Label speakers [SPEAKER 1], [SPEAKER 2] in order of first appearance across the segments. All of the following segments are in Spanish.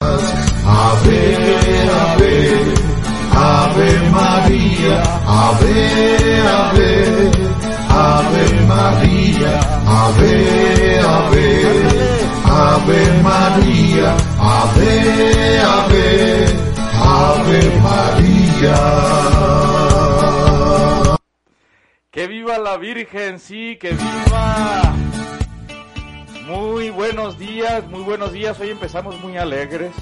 [SPEAKER 1] Ave, ave, ave María, ave, ave, ave María, ave, ave, ave María, ave, ave, ave María.
[SPEAKER 2] Que viva la Virgen, sí, que viva. Muy buenos días, muy buenos días. Hoy empezamos muy alegres.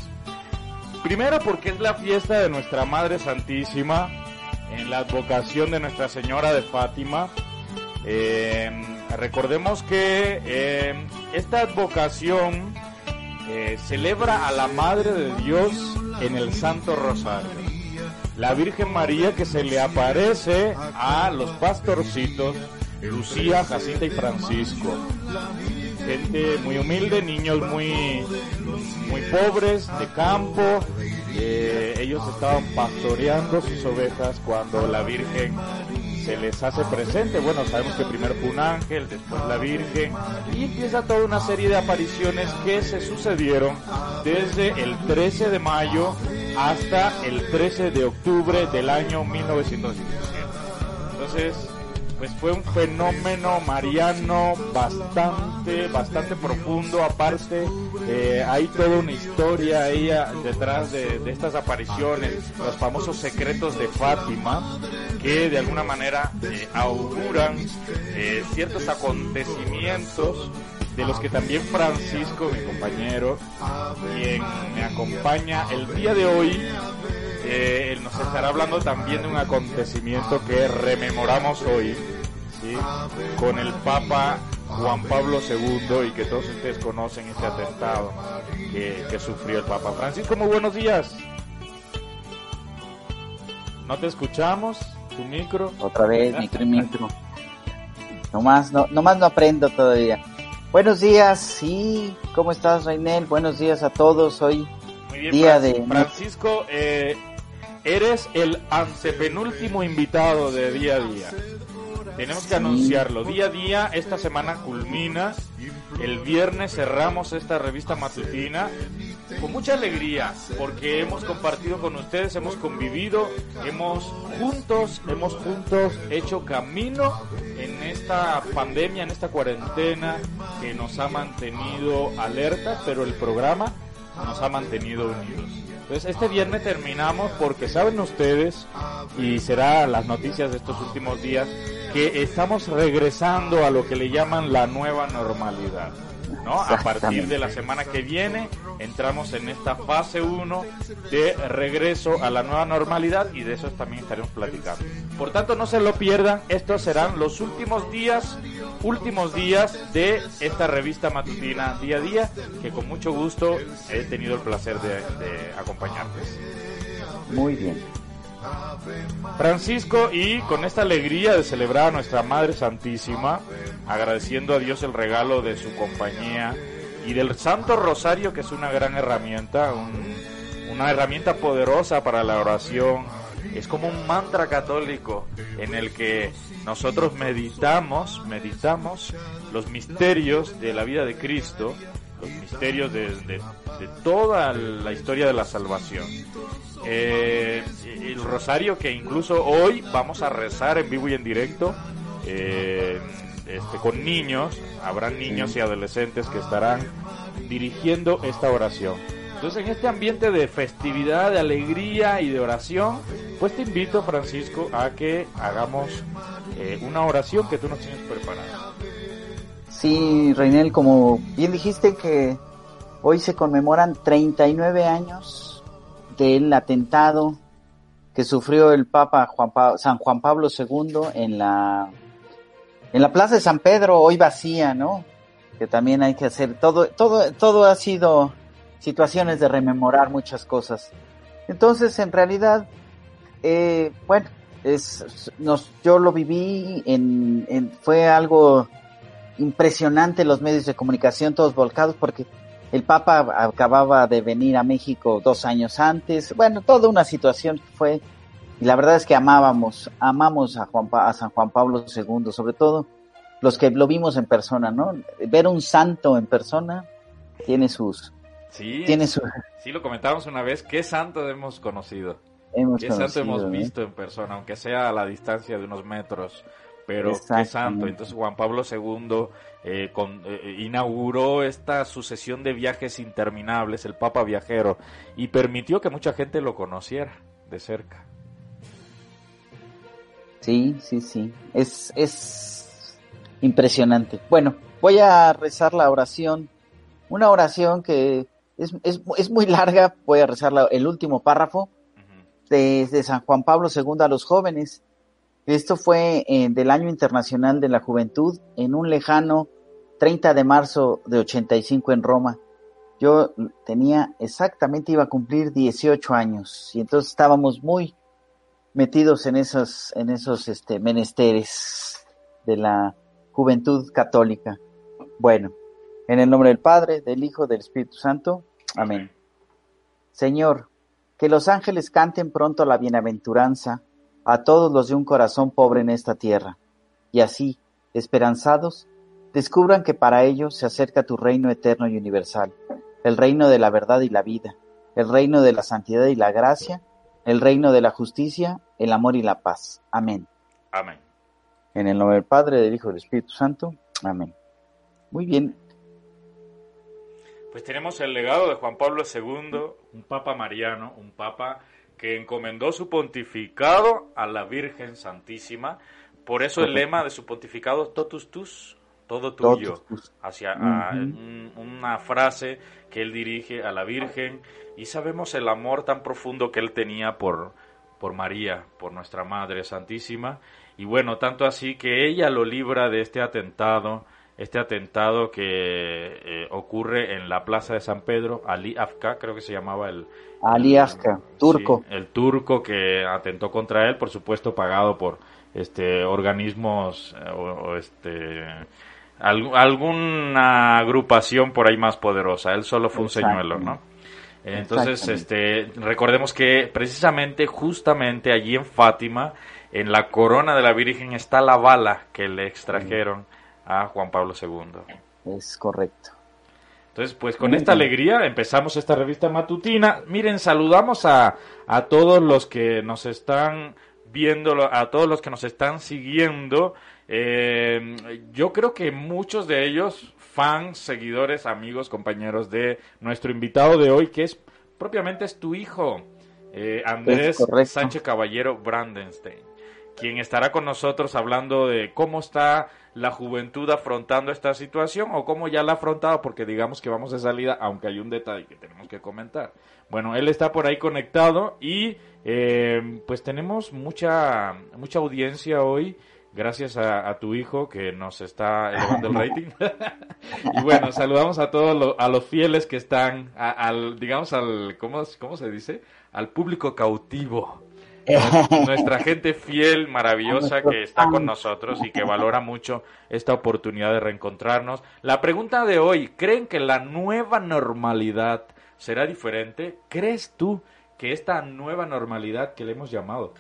[SPEAKER 2] Primero porque es la fiesta de nuestra Madre Santísima, en la advocación de Nuestra Señora de Fátima. Eh, recordemos que eh, esta advocación eh, celebra a la Madre de Dios en el Santo Rosario. La Virgen María que se le aparece a los pastorcitos, Lucía, Jacinta y Francisco gente muy humilde, niños muy, muy pobres de campo. Eh, ellos estaban pastoreando sus ovejas cuando la Virgen se les hace presente. Bueno, sabemos que primero fue un ángel, después la Virgen, y empieza toda una serie de apariciones que se sucedieron desde el 13 de mayo hasta el 13 de octubre del año 1917. Entonces, pues fue un fenómeno mariano bastante, bastante profundo. Aparte, eh, hay toda una historia ahí ah, detrás de, estas apariciones, los famosos secretos de Fátima, que de alguna manera eh, auguran eh, ciertos acontecimientos de los que también Francisco, mi compañero, quien me acompaña el día de hoy, eh, él nos estará hablando también de un acontecimiento que rememoramos hoy, ¿sí? con el Papa Juan Pablo II y que todos ustedes conocen este atentado que, que sufrió el Papa Francisco. Muy buenos días. ¿No te escuchamos? ¿Tu micro?
[SPEAKER 3] Otra vez, micro y micro. Nomás no, nomás no aprendo todavía. Buenos días, sí, ¿cómo estás, Reinel? Buenos días a todos. Hoy
[SPEAKER 2] Muy bien,
[SPEAKER 3] día
[SPEAKER 2] Fran-
[SPEAKER 3] de
[SPEAKER 2] Francisco, eh, eres el antepenúltimo invitado de día a día. Tenemos que anunciarlo. Día a día, esta semana culmina. El viernes cerramos esta revista matutina con mucha alegría porque hemos compartido con ustedes, hemos convivido, hemos juntos, hemos juntos hecho camino en esta pandemia, en esta cuarentena que nos ha mantenido alerta, pero el programa nos ha mantenido unidos. Entonces este viernes terminamos porque saben ustedes, y será las noticias de estos últimos días, que estamos regresando a lo que le llaman la nueva normalidad. ¿No? A partir de la semana que viene entramos en esta fase 1 de regreso a la nueva normalidad y de eso también estaremos platicando. Por tanto, no se lo pierdan, estos serán los últimos días, últimos días de esta revista matutina día a día, que con mucho gusto he tenido el placer de, de acompañarles.
[SPEAKER 3] muy bien.
[SPEAKER 2] Francisco, y con esta alegría de celebrar a nuestra Madre Santísima, agradeciendo a Dios el regalo de su compañía y del Santo Rosario, que es una gran herramienta, un- una herramienta poderosa para la oración. Es como un mantra católico en el que nosotros meditamos, meditamos los misterios de la vida de Cristo, los misterios de, de- de toda la historia de la salvación. Eh, el rosario que incluso hoy vamos a rezar en vivo y en directo eh, este, con niños, habrá niños y adolescentes que estarán dirigiendo esta oración. Entonces en este ambiente de festividad, de alegría y de oración, pues te invito Francisco a que hagamos eh, una oración que tú nos tienes preparada.
[SPEAKER 3] Sí, Reinel, como bien dijiste que hoy se conmemoran 39 años del atentado que sufrió el Papa Juan Pa- San Juan Pablo II en la en la Plaza de San Pedro, hoy vacía, ¿no? Que también hay que hacer todo todo todo ha sido situaciones de rememorar muchas cosas. Entonces, en realidad, eh, bueno, es, nos, yo lo viví en, en, fue algo impresionante los medios de comunicación todos volcados porque el Papa acababa de venir a México dos años antes, bueno, toda una situación fue, y la verdad es que amábamos, amamos a, Juan, a San Juan Pablo II, sobre todo los que lo vimos en persona, ¿no? Ver un santo en persona tiene sus...
[SPEAKER 2] Sí,
[SPEAKER 3] tiene su...
[SPEAKER 2] sí lo comentábamos una vez, ¿qué santo hemos conocido?
[SPEAKER 3] Hemos
[SPEAKER 2] ¿Qué
[SPEAKER 3] conocido,
[SPEAKER 2] santo hemos
[SPEAKER 3] ¿no?
[SPEAKER 2] visto en persona, aunque sea a la distancia de unos metros? Pero qué santo. Entonces Juan Pablo II eh, con- eh, inauguró esta sucesión de viajes interminables, el Papa Viajero, y permitió que mucha gente lo conociera de cerca.
[SPEAKER 3] Sí, sí, sí. Es, es impresionante. Bueno, voy a rezar la oración. Una oración que es, es, es muy larga. Voy a rezar la- el último párrafo
[SPEAKER 2] Ujú.
[SPEAKER 3] de, de San Juan Pablo II a los jóvenes. Esto fue eh, del Año Internacional de la Juventud en un lejano 30 de marzo de 85 en Roma. Yo tenía exactamente, iba a cumplir 18 años y entonces estábamos muy metidos en esos, en esos este, menesteres de la juventud católica. Bueno, en el nombre del Padre, del Hijo, del Espíritu Santo. Amén. Señor, que los ángeles canten pronto la bienaventuranza a todos los de un corazón pobre en esta tierra, y así, esperanzados, descubran que para ellos se acerca tu reino eterno y universal, el reino de la verdad y la vida, el reino de la santidad y la gracia, el reino de la justicia, el amor y la paz. Amén.
[SPEAKER 2] Amén.
[SPEAKER 3] En el nombre del Padre, del Hijo y del Espíritu Santo. Amén. Muy bien.
[SPEAKER 2] Pues tenemos el legado de Juan Pablo II, un papa mariano, un papa que encomendó su pontificado a la Virgen Santísima. Por eso el lema de su pontificado, totus tus, todo tuyo. Hacia a-
[SPEAKER 3] Ujú.
[SPEAKER 2] un- una frase que él dirige a la Virgen y sabemos el amor tan profundo que él tenía por, por María, por nuestra Madre Santísima. Y bueno, tanto así que ella lo libra de este atentado, este atentado que eh, ocurre en la Plaza de San Pedro, Ali Afka, creo que se llamaba el,
[SPEAKER 3] Ali Afka, turco.
[SPEAKER 2] Sí, el turco que atentó contra él, por supuesto pagado por este organismos eh, o, o, este al- alguna agrupación por ahí más poderosa. Él solo fue un señuelo, ¿no? Entonces, este, recordemos que precisamente, justamente allí en Fátima, en la corona de la Virgen está la bala que le extrajeron a Juan Pablo II.
[SPEAKER 3] Es correcto.
[SPEAKER 2] Entonces, pues con esta alegría empezamos esta revista matutina. Miren, saludamos a, a todos los que nos están viendo, a todos los que nos están siguiendo. Eh, yo creo que muchos de ellos, fans, seguidores, amigos, compañeros de nuestro invitado de hoy, que es propiamente es tu hijo, eh, Andrés. Sánchez Caballero Brandenstein, quien estará con nosotros hablando de cómo está la juventud afrontando esta situación o cómo ya la ha afrontado, porque digamos que vamos de salida, aunque hay un detalle que tenemos que comentar. Bueno, él está por ahí conectado y eh, pues tenemos mucha, mucha audiencia hoy. Gracias a, a tu hijo que nos está elevando el rating. y bueno, saludamos a todos lo- a los fieles que están, a- al, digamos, al, ¿cómo, ¿cómo se dice? Al público cautivo. Nuestra gente fiel, maravillosa que está con nosotros y que valora mucho esta oportunidad de reencontrarnos. La pregunta de hoy, ¿creen que la nueva normalidad será diferente? ¿Crees tú que esta nueva normalidad que le hemos llamado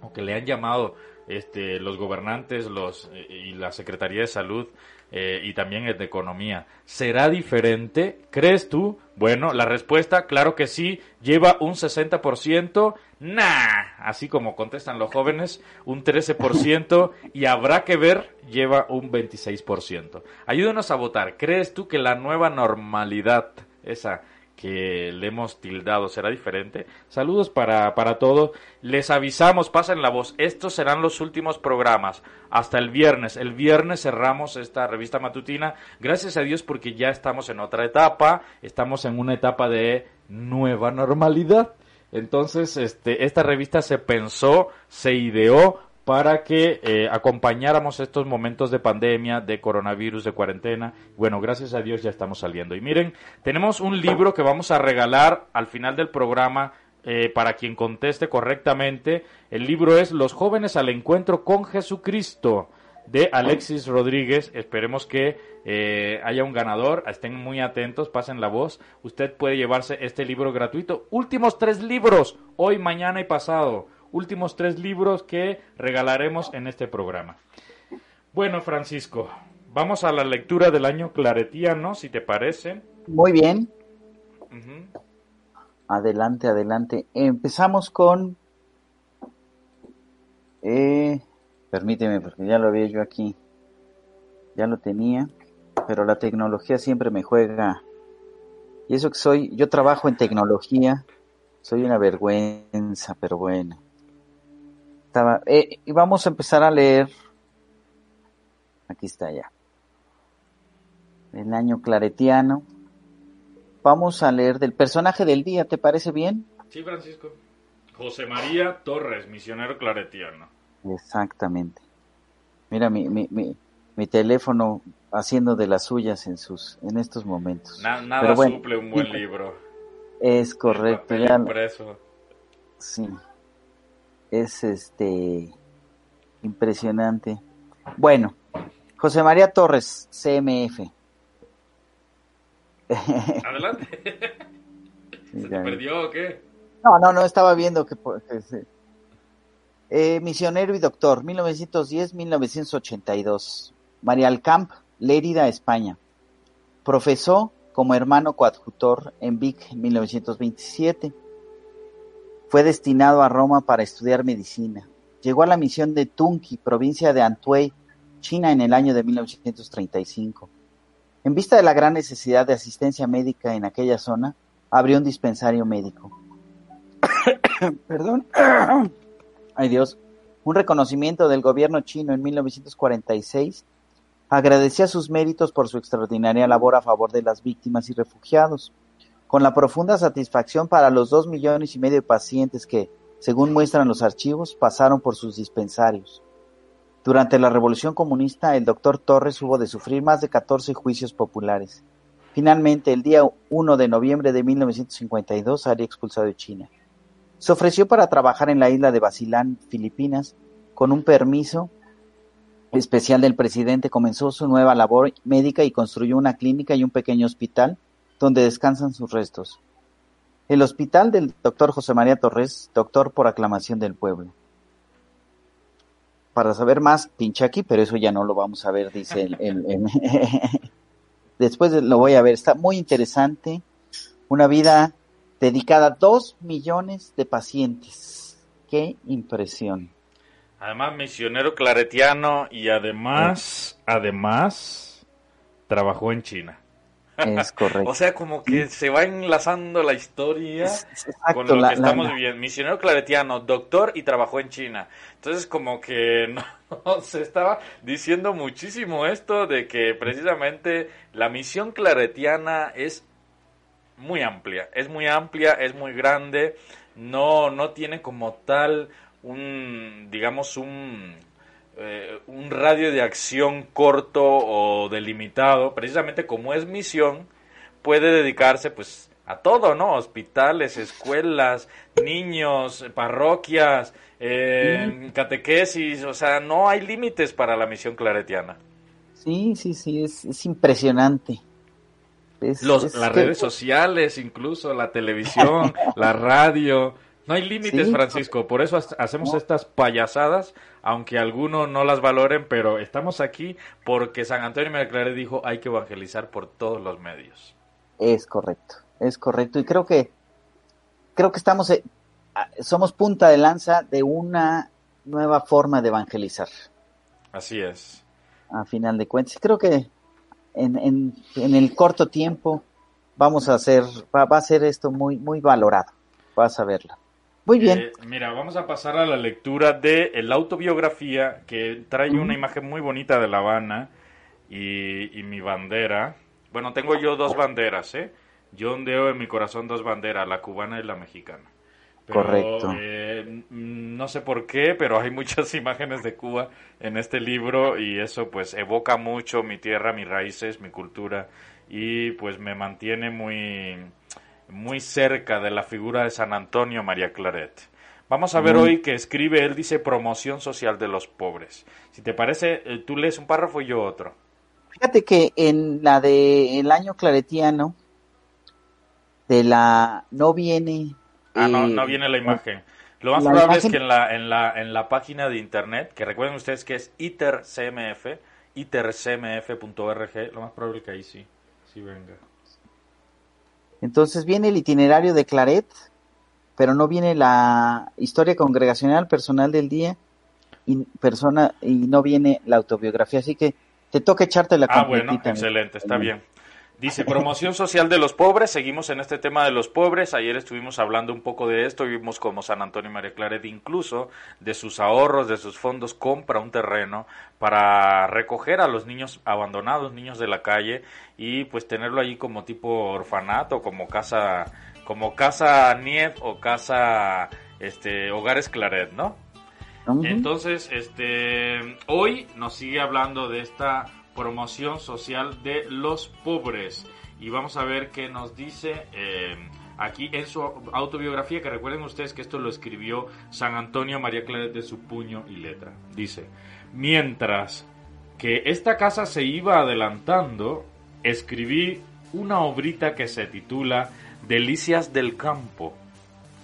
[SPEAKER 2] o que le han llamado este, los gobernantes los, eh, y la Secretaría de Salud eh, y también el de Economía, ¿será diferente? ¿Crees tú? Bueno, la respuesta, claro que sí, lleva un 60%, nah, así como contestan los jóvenes, un 13% y habrá que ver, lleva un 26%. Ayúdanos a votar, ¿crees tú que la nueva normalidad, esa que le hemos tildado será diferente. Saludos para, para todos. Les avisamos, pasen la voz. Estos serán los últimos programas. Hasta el viernes. El viernes cerramos esta revista matutina. Gracias a Dios porque ya estamos en otra etapa. Estamos en una etapa de nueva normalidad. Entonces, este, esta revista se pensó, se ideó para que eh, acompañáramos estos momentos de pandemia, de coronavirus, de cuarentena. Bueno, gracias a Dios ya estamos saliendo. Y miren, tenemos un libro que vamos a regalar al final del programa eh, para quien conteste correctamente. El libro es Los jóvenes al encuentro con Jesucristo de Alexis Rodríguez. Esperemos que eh, haya un ganador. Estén muy atentos, pasen la voz. Usted puede llevarse este libro gratuito. Últimos tres libros, hoy, mañana y pasado. Últimos tres libros que regalaremos en este programa. Bueno, Francisco, vamos a la lectura del año claretiano, si te parece.
[SPEAKER 3] Muy bien. Adelante, adelante. Empezamos con... Eh, permíteme, porque ya lo había yo aquí. Ya lo tenía, pero la tecnología siempre me juega. Y eso que soy, yo trabajo en tecnología, soy una vergüenza, pero bueno. Estaba, eh, y vamos a empezar a leer. Aquí está ya. El año claretiano. Vamos a leer del personaje del día, ¿te parece bien?
[SPEAKER 2] Sí, Francisco. José María Torres, misionero claretiano.
[SPEAKER 3] Exactamente. Mira mi, mi, mi, teléfono haciendo de las suyas en sus en estos momentos.
[SPEAKER 2] nada suple un buen libro.
[SPEAKER 3] Es correcto. Ya, Sí. Es este impresionante. Bueno, José María Torres, CMF.
[SPEAKER 2] Adelante. ¿Se te perdió o qué?
[SPEAKER 3] No, no, no, estaba viendo que... eh, misionero y doctor, 1910-1982. María Alcamp, Lérida, España. Profesó como hermano coadjutor en Vic en 1927. Fue destinado a Roma para estudiar medicina. Llegó a la misión de Tunki, provincia de Antuey, China, en el año de 1935 en vista de la gran necesidad de asistencia médica en aquella zona, abrió un dispensario médico. Perdón. Ay Dios. Un reconocimiento del gobierno chino en 1946 agradecía sus méritos por su extraordinaria labor a favor de las víctimas y refugiados, con la profunda satisfacción para los dos millones y medio de pacientes que, según muestran los archivos, pasaron por sus dispensarios. Durante la Revolución Comunista, el doctor Torres hubo de sufrir más de 14 juicios populares. Finalmente, el día 1 de noviembre de 1952, sería expulsado de China. Se ofreció para trabajar en la isla de Basilán, Filipinas, con un permiso especial del presidente. Comenzó su nueva labor médica y construyó una clínica y un pequeño hospital donde descansan sus restos. El hospital del doctor José María Torres, doctor por aclamación del pueblo. Para saber más, pincha aquí, pero eso ya no lo vamos a ver, dice el... Después lo voy a ver, está muy interesante. Una vida dedicada a dos millones de pacientes. Qué impresión.
[SPEAKER 2] Además, misionero claretiano y además, además, trabajó en China.
[SPEAKER 3] Es correcto.
[SPEAKER 2] o sea, como que se va enlazando la historia con lo que estamos viviendo. Misionero claretiano, doctor y trabajó en China. Entonces, como que no, se estaba diciendo muchísimo esto de que precisamente la misión claretiana es muy amplia. Es muy amplia, es muy grande. No, no tiene como tal un, digamos, un eh, un radio de acción corto o delimitado, precisamente como es misión, puede dedicarse pues a todo, ¿no? Hospitales, escuelas, niños, parroquias, eh, catequesis, o sea, no hay límites para la misión claretiana.
[SPEAKER 3] Sí, sí, sí, es, impresionante.
[SPEAKER 2] las redes sociales, incluso la televisión, la radio, no hay límites, Francisco, por eso hacemos estas payasadas, aunque algunos no las valoren, pero estamos aquí porque San Antonio Merclare dijo hay que evangelizar por todos los medios.
[SPEAKER 3] Es correcto, es correcto. Y creo que, creo que estamos, eh, somos punta de lanza de una nueva forma de evangelizar.
[SPEAKER 2] Así es.
[SPEAKER 3] A final de cuentas, creo que en, en, en el corto tiempo vamos a hacer, va, va a ser esto muy, muy valorado. Vas a verlo. Muy bien. Eh,
[SPEAKER 2] mira, vamos a pasar a la lectura de la autobiografía que trae una imagen muy bonita de La Habana y, mi bandera. Bueno, tengo yo dos banderas, ¿eh? Yo ondeo en mi corazón dos banderas, la cubana y la mexicana.
[SPEAKER 3] Correcto.
[SPEAKER 2] Eh, no sé por qué, pero hay muchas imágenes de Cuba en este libro y eso pues evoca mucho mi tierra, mis raíces, mi cultura y pues me mantiene muy muy cerca de la figura de San Antonio María Claret. Vamos a ver hoy que escribe, él dice promoción social de los pobres. Si te parece, eh, tú lees un párrafo y yo otro.
[SPEAKER 3] Fíjate que en la de el año claretiano, de la no viene.
[SPEAKER 2] Ah, no,
[SPEAKER 3] eh,
[SPEAKER 2] no viene la imagen. Lo más probable es que en la, en, la, en la página de internet, que recuerden ustedes que es itercmf, itercmf.org, lo más probable es que ahí sí, sí venga.
[SPEAKER 3] Entonces viene el itinerario de Claret, pero no viene la historia congregacional personal del día y persona y no viene la autobiografía, así que te toca echarte la
[SPEAKER 2] Ah, bueno, excelente, está bien. Dice, promoción social de los pobres, seguimos en este tema de los pobres, ayer estuvimos hablando un poco de esto, vimos como San Antonio y María Claret incluso de sus ahorros, de sus fondos, compra un terreno para recoger a los niños abandonados, niños de la calle, y pues tenerlo ahí como tipo orfanato, como casa, como casa Nief o casa, este, Hogares Claret, ¿no? Entonces, este, hoy nos sigue hablando de esta promoción social de los pobres y vamos a ver qué nos dice eh, aquí en su autobiografía, que recuerden ustedes que esto lo escribió San Antonio María Claret de su puño y letra. Dice, mientras que esta casa se iba adelantando, escribí una obrita que se titula Delicias del Campo.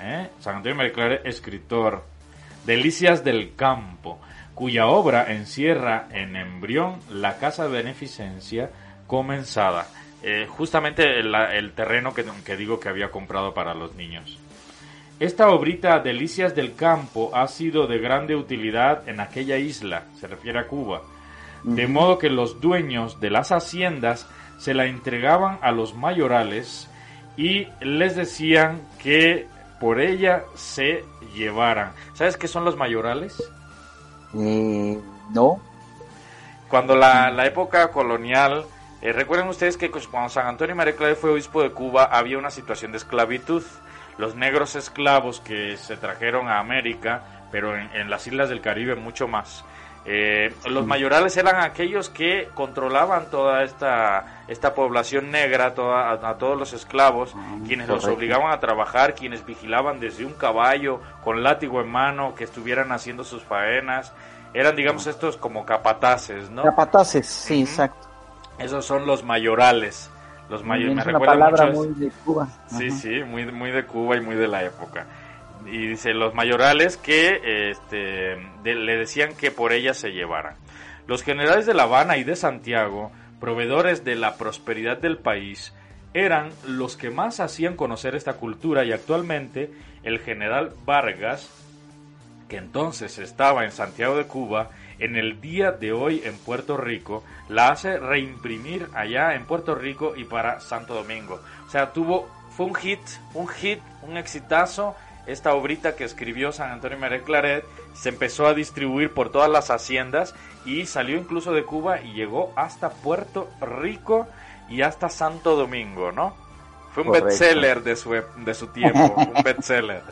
[SPEAKER 2] ¿Eh? San Antonio María Claret, escritor. Delicias del Campo, cuya obra encierra en embrión la casa de beneficencia comenzada. Eh, justamente el, el terreno que, que digo que había comprado para los niños. Esta obrita Delicias del Campo ha sido de grande utilidad en aquella isla, se refiere a Cuba, de modo que los dueños de las haciendas se la entregaban a los mayorales y les decían que por ella se llevaran. ¿Sabes qué son los mayorales?
[SPEAKER 3] Eh, no,
[SPEAKER 2] Cuando la, la época colonial, eh, recuerden ustedes que pues, cuando San Antonio María Claret fue obispo de Cuba había una situación de esclavitud. Los negros esclavos que se trajeron a América, pero en las islas del Caribe mucho más. Eh, los mayorales eran aquellos que controlaban toda esta, esta población negra, toda, a, a todos los esclavos, quienes los obligaban a trabajar, quienes vigilaban desde un caballo con látigo en mano, que estuvieran haciendo sus faenas. Eran, digamos, estos como capataces, ¿no?
[SPEAKER 3] capataces, sí, exacto.
[SPEAKER 2] Esos son los mayorales. Los mayores me
[SPEAKER 3] es una
[SPEAKER 2] recuerda
[SPEAKER 3] palabra
[SPEAKER 2] mucho.
[SPEAKER 3] muy de Cuba.
[SPEAKER 2] Sí,
[SPEAKER 3] Ajá.
[SPEAKER 2] sí, muy, muy de Cuba y muy de la época. Y dice los mayorales que este, le decían que por ella se llevaran. Los generales de La Habana y de Santiago, proveedores de la prosperidad del país, eran los que más hacían conocer esta cultura y actualmente el general Vargas, que entonces estaba en Santiago de Cuba, en el día de hoy en Puerto Rico, la hace reimprimir allá en Puerto Rico y para Santo Domingo. O sea, tuvo, fue un hit, un hit, un exitazo. Esta obrita que escribió San Antonio María Claret se empezó a distribuir por todas las haciendas y salió incluso de Cuba y llegó hasta Puerto Rico y hasta Santo Domingo, ¿no? Fue un bestseller de su, de su tiempo, un bestseller.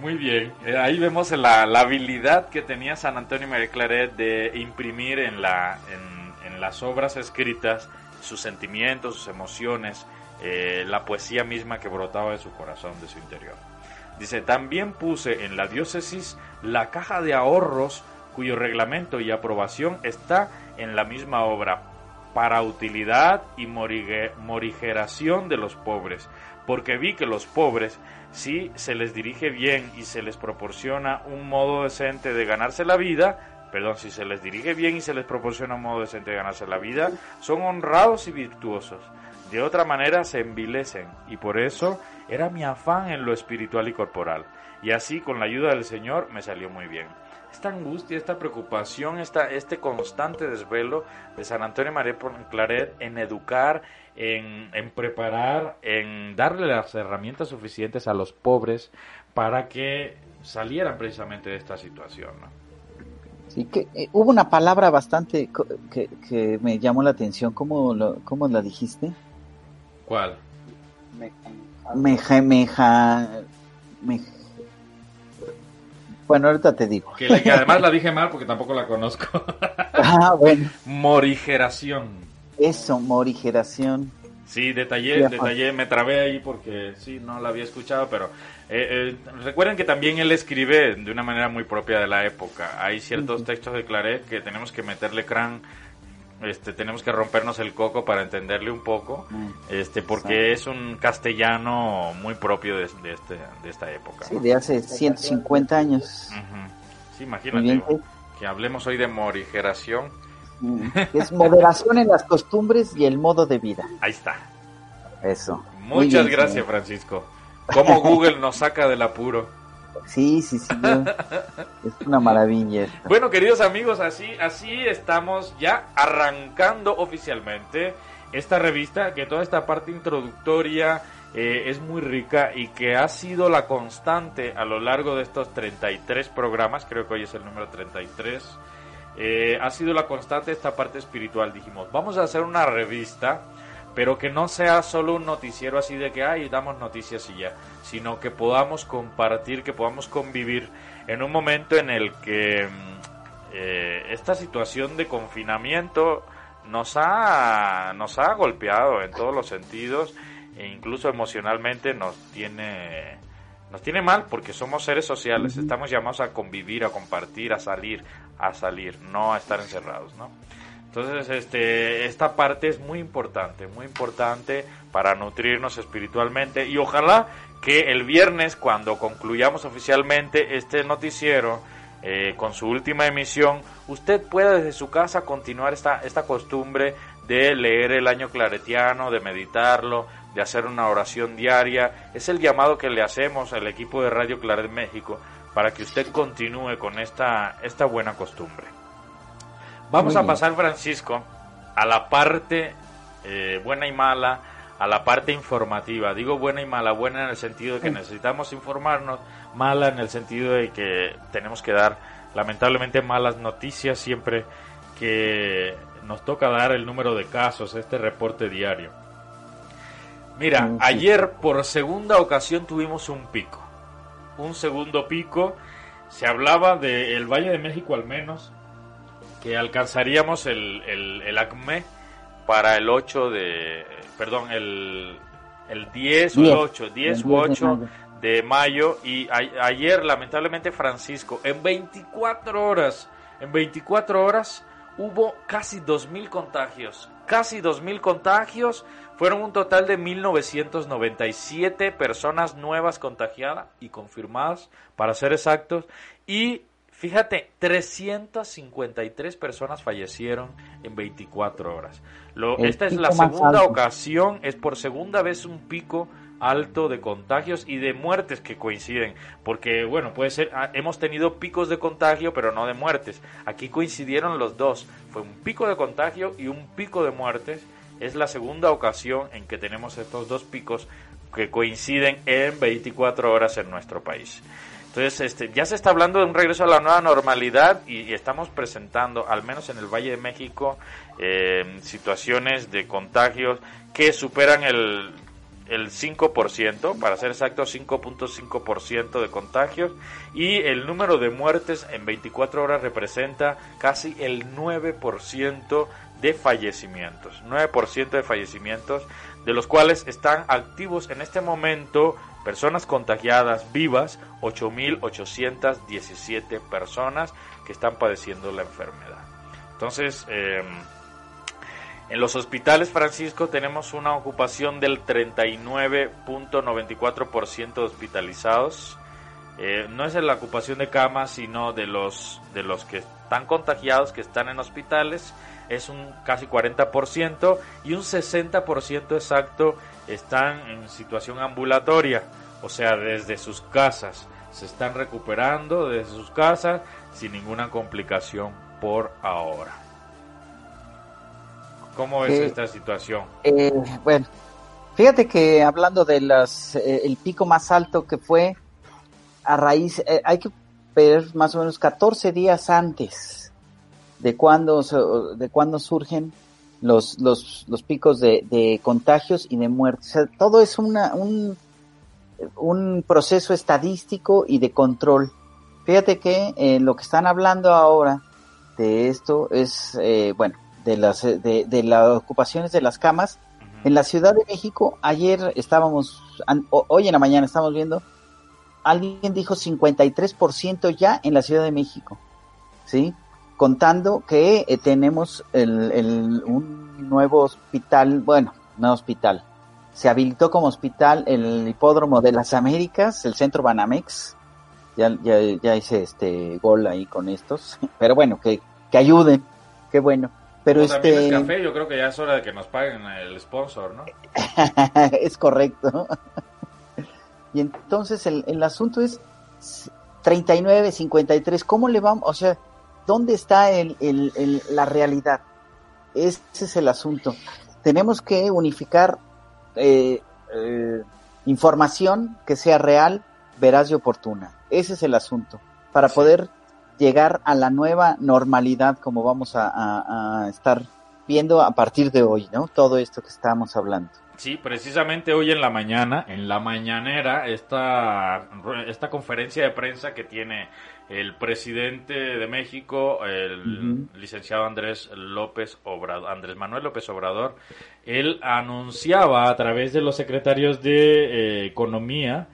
[SPEAKER 2] Muy bien, Eh, ahí vemos la, la habilidad que tenía San Antonio María Claret de imprimir en, la, en, en las obras escritas sus sentimientos, sus emociones, eh, la poesía misma que brotaba de su corazón, de su interior. Dice, también puse en la diócesis la caja de ahorros cuyo reglamento y aprobación está en la misma obra para utilidad y morigeración de los pobres, porque vi que los pobres, si se les dirige bien y se les proporciona un modo decente de ganarse la vida, perdón, si se les dirige bien y se les proporciona un modo decente de ganarse la vida, son honrados y virtuosos. De otra manera se envilecen y por eso era mi afán en lo espiritual y corporal. Y así con la ayuda del Señor me salió muy bien. Esta angustia, esta preocupación, esta, este constante desvelo de San Antonio María Claret en educar, en, en preparar, en darle las herramientas suficientes a los pobres para que salieran precisamente de esta situación.
[SPEAKER 3] Sí, que eh, hubo una palabra bastante que, que me llamó la atención. ¿Cómo, cómo la dijiste?
[SPEAKER 2] ¿Cuál?
[SPEAKER 3] Meja, meja, mej- Bueno, ahorita te digo.
[SPEAKER 2] Que, la- que además la dije mal porque tampoco la conozco.
[SPEAKER 3] Ah, bueno,
[SPEAKER 2] Morigeración.
[SPEAKER 3] eso, morigeración.
[SPEAKER 2] Sí, detallé, detallé, me trabé ahí porque sí, no la había escuchado, pero eh, eh, recuerden que también él escribe de una manera muy propia de la época. Hay ciertos textos de Claret que tenemos que meterle crán, este, tenemos que rompernos el coco para entenderle un poco, este, porque es un castellano muy propio de, este, de esta época.
[SPEAKER 3] Sí, de hace 150 años.
[SPEAKER 2] Sí, imagínate que hablemos hoy de morigeración
[SPEAKER 3] es moderación en las costumbres y el modo de vida.
[SPEAKER 2] Ahí está.
[SPEAKER 3] Eso.
[SPEAKER 2] Muchas gracias, Francisco. Como Google nos saca del apuro.
[SPEAKER 3] Sí, sí, sí. es una maravilla.
[SPEAKER 2] Bueno, queridos amigos, así, así estamos ya arrancando oficialmente esta revista, que toda esta parte introductoria eh, es muy rica y que ha sido la constante a lo largo de estos 33 programas, creo que hoy es el número 33 eh, ha sido la constante esta parte espiritual. Dijimos, vamos a hacer una revista, pero que no sea solo un noticiero así de que, ay, damos noticias y ya, sino que podamos compartir, que podamos convivir en un momento en el que mm, eh, esta situación de confinamiento nos ha, nos ha golpeado en todos los sentidos e incluso emocionalmente nos tiene nos tiene mal porque somos seres sociales, estamos llamados a convivir, a compartir, a salir, a salir, no a estar encerrados, ¿no? Entonces, este, esta parte es muy importante, muy importante para nutrirnos espiritualmente y ojalá que el viernes, cuando concluyamos oficialmente este noticiero, eh, con su última emisión, usted pueda desde su casa continuar esta, esta costumbre de leer el año claretiano, de meditarlo, de hacer una oración diaria. Es el llamado que le hacemos al equipo de Radio Claret México para que usted continúe con esta, esta buena costumbre. Vamos a pasar, Francisco, a la parte eh, buena y mala, a la parte informativa. Digo buena y mala, buena en el sentido de que necesitamos informarnos, mala en el sentido de que tenemos que dar lamentablemente malas noticias siempre que nos toca dar el número de casos, este reporte diario. Mira, ayer por segunda ocasión tuvimos un pico. Un segundo pico. Se hablaba del Valle de México al menos, que alcanzaríamos el, el, ACME para el 8 de... Perdón, el, el 10 o el 8, 10 u 8 de mayo. Y ayer, lamentablemente, Francisco, en 24 horas, en 24 horas hubo casi 2.000 contagios. Casi 2.000 contagios fueron un total de 1.997 personas nuevas contagiadas y confirmadas, para ser exactos. Y fíjate, 353 personas fallecieron en 24 horas. Lo, esta es la segunda ocasión, es por segunda vez un pico alto de contagios y de muertes que coinciden, porque bueno, puede ser, ah, hemos tenido picos de contagio, pero no de muertes. Aquí coincidieron los dos, fue un pico de contagio y un pico de muertes es la segunda ocasión en que tenemos estos dos picos que coinciden en 24 horas en nuestro país. Entonces, este, ya se está hablando de un regreso a la nueva normalidad y, estamos presentando, al menos en el Valle de México, eh, situaciones de contagios que superan el, el 5%, para ser exacto, 5.5% de contagios. Y el número de muertes en 24 horas representa casi el 9% de fallecimientos, 9% de fallecimientos, de los cuales están activos en este momento personas contagiadas vivas, 8.817 personas que están padeciendo la enfermedad. Entonces, em, en los hospitales, Francisco, tenemos una ocupación del 39.94% de hospitalizados. Eh, no es en la ocupación de camas, sino de los, de los que están contagiados, que están en hospitales es un casi 40% y un 60% exacto están en situación ambulatoria, o sea, desde sus casas. Se están recuperando desde sus casas sin ninguna complicación por ahora. ¿Cómo es esta situación?
[SPEAKER 3] Eh, bueno, fíjate que hablando de las, eh, el pico más alto que fue a raíz, eh, hay que ver más o menos 14 días antes de cuándo, de cuándo surgen los, los, los picos de, de, contagios y de muertes. todo es una, un, un proceso estadístico y de control. Fíjate que eh, lo que están hablando ahora de esto es, eh, bueno, de las, de, de las ocupaciones de las camas, En la Ciudad de México, ayer estábamos, hoy en la mañana estamos viendo, alguien dijo 53% ya en la Ciudad de México, ¿sí? Contando que eh, tenemos el, un nuevo hospital, bueno, no hospital, se habilitó como hospital el hipódromo de las Américas, el centro Banamex, ya, ya, ya hice este gol ahí con estos, pero bueno, que, que ayuden, qué bueno. Pero este...
[SPEAKER 2] café, yo creo que ya es hora de que nos paguen el sponsor, ¿no?
[SPEAKER 3] es correcto. y entonces el, el asunto es 39, 53, ¿cómo le vamos? O sea, ¿dónde está el, el, la realidad? Ese es el asunto. Tenemos que unificar eh, eh, información que sea real, veraz y oportuna. Ese es el asunto. Para poder llegar a la nueva normalidad como vamos a, estar viendo a partir de hoy, ¿no? Todo esto que estamos hablando.
[SPEAKER 2] Sí, precisamente hoy en la mañana, en la mañanera, esta, esta conferencia de prensa que tiene el presidente de México, el licenciado Andrés López Obrador, Andrés Manuel López Obrador, él anunciaba a través de los secretarios de eh, Economía,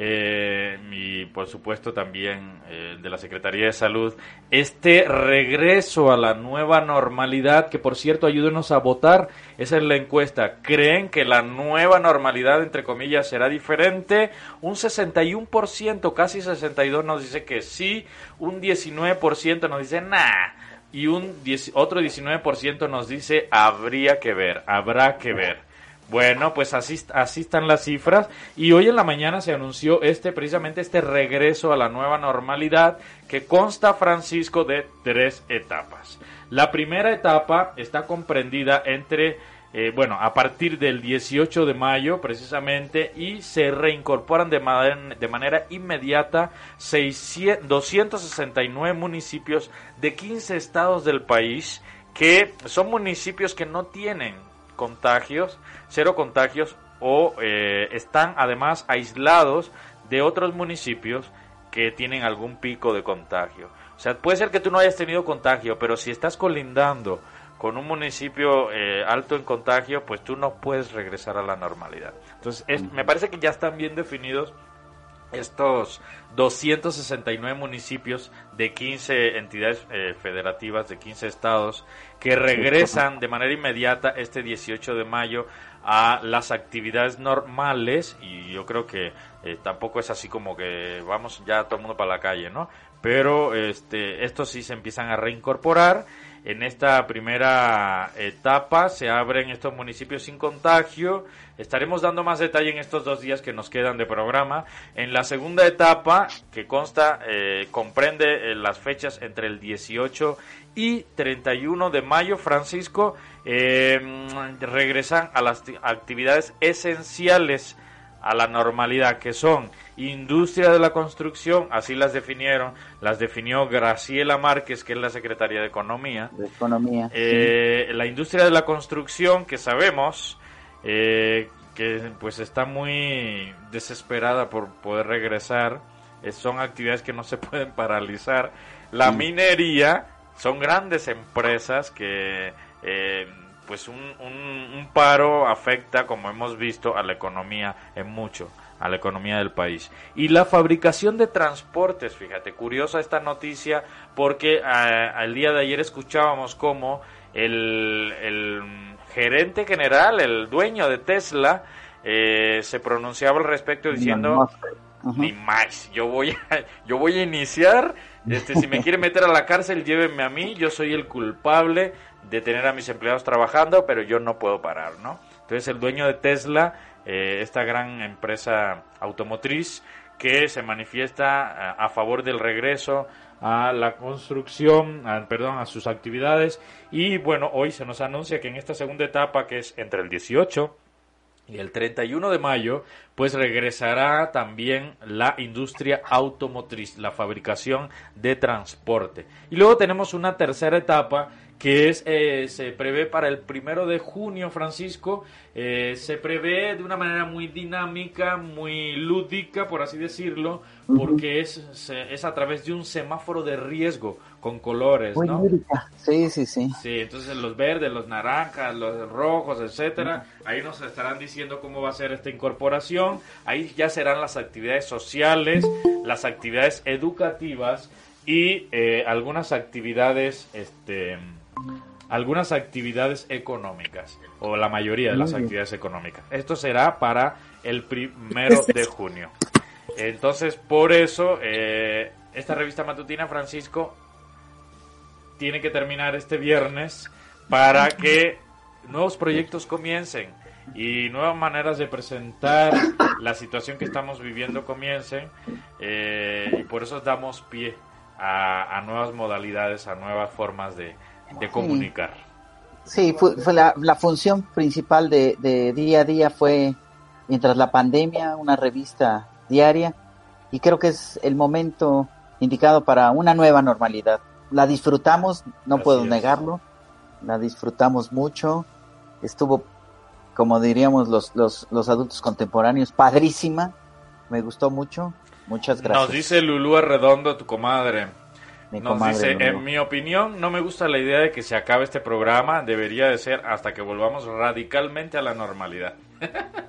[SPEAKER 2] eh, y por supuesto también eh, de la Secretaría de Salud, este regreso a la nueva normalidad, que por cierto ayúdenos a votar, esa es la encuesta, ¿creen que la nueva normalidad, entre comillas, será diferente? Un 61%, casi 62% nos dice que sí, un 19% nos dice nah, y un otro 19% nos dice habría que ver, habrá que ver. Bueno, pues así, así están las cifras y hoy en la mañana se anunció este precisamente este regreso a la nueva normalidad que consta Francisco de tres etapas. La primera etapa está comprendida entre eh, bueno, a partir del 18 de mayo precisamente y se reincorporan de, manera, de manera inmediata 600, 269 municipios de 15 estados del país que son municipios que no tienen contagios, cero contagios o eh, están además aislados de otros municipios que tienen algún pico de contagio. O sea, puede ser que tú no hayas tenido contagio, pero si estás colindando con un municipio eh, alto en contagio, pues tú no puedes regresar a la normalidad. Entonces, me parece que ya están bien definidos estos 269 municipios de 15 entidades eh, federativas de 15 estados que regresan de manera inmediata este 18 de mayo a las actividades normales y yo creo que eh, tampoco es así como que vamos ya todo el mundo para la calle, ¿no? Pero este estos sí se empiezan a reincorporar en esta primera etapa se abren estos municipios sin contagio. Estaremos dando más detalle en estos dos días que nos quedan de programa. En la segunda etapa, que consta, eh, comprende eh, las fechas entre el 18 y 31 de mayo, Francisco, eh, regresan a las actividades esenciales a la normalidad, que son industria de la construcción, así las definieron, las definió Graciela Márquez, que es la secretaria de Economía.
[SPEAKER 3] De Economía.
[SPEAKER 2] Eh, la industria de la construcción, que sabemos eh, que pues está muy desesperada por poder regresar, eh, son actividades que no se pueden paralizar. La minería, son grandes empresas que pues un, un, paro afecta, como hemos visto, a la economía en mucho, a la economía del país. Y la fabricación de transportes, fíjate, curiosa esta noticia, porque al día de ayer escuchábamos cómo el, el gerente general, el dueño de Tesla, eh, se pronunciaba al respecto diciendo ni más yo voy a, yo voy a iniciar este si me quiere meter a la cárcel llévenme a mí yo soy el culpable de tener a mis empleados trabajando, pero yo no puedo parar, ¿no? Entonces el dueño de Tesla, eh, esta gran empresa automotriz, que se manifiesta a, favor del regreso a la construcción, perdón, a sus actividades. Y bueno, hoy se nos anuncia que en esta segunda etapa, que es entre el 18 y el 31 de mayo, pues regresará también la industria automotriz, la fabricación de transporte. Y luego tenemos una tercera etapa que es, eh, se prevé para el primero de junio, Francisco. Eh, se prevé de una manera muy dinámica, muy lúdica, por así decirlo, porque es, se- es a través de un semáforo de riesgo con colores,
[SPEAKER 3] Muy
[SPEAKER 2] ¿no?
[SPEAKER 3] lírica. Sí, sí, sí.
[SPEAKER 2] Sí, entonces los verdes, los naranjas, los rojos, etcétera, ahí nos estarán diciendo cómo va a ser esta incorporación. Ahí ya serán las actividades sociales, las actividades educativas y eh, algunas actividades, este, algunas actividades económicas o la mayoría de las actividades económicas. Esto será para el primero de junio. Entonces, por eso, eh, esta revista matutina, Francisco, tiene que terminar este viernes para que nuevos proyectos comiencen y nuevas maneras de presentar la situación que estamos viviendo comiencen eh, y por eso damos pie a, a nuevas modalidades, a nuevas formas de, de comunicar.
[SPEAKER 3] Sí, fue, fue la, la función principal de, de día a día fue, mientras la pandemia, una revista diaria y creo que es el momento indicado para una nueva normalidad. La disfrutamos, no
[SPEAKER 2] Así
[SPEAKER 3] puedo
[SPEAKER 2] es.
[SPEAKER 3] negarlo, la disfrutamos mucho, estuvo, como diríamos los, los, los adultos contemporáneos, padrísima, me gustó mucho, muchas gracias.
[SPEAKER 2] Nos dice Lulú Arredondo, tu comadre.
[SPEAKER 3] Mi
[SPEAKER 2] Nos dice, en mi opinión, no me gusta la idea de que se acabe este programa, debería de ser hasta que volvamos radicalmente a la normalidad.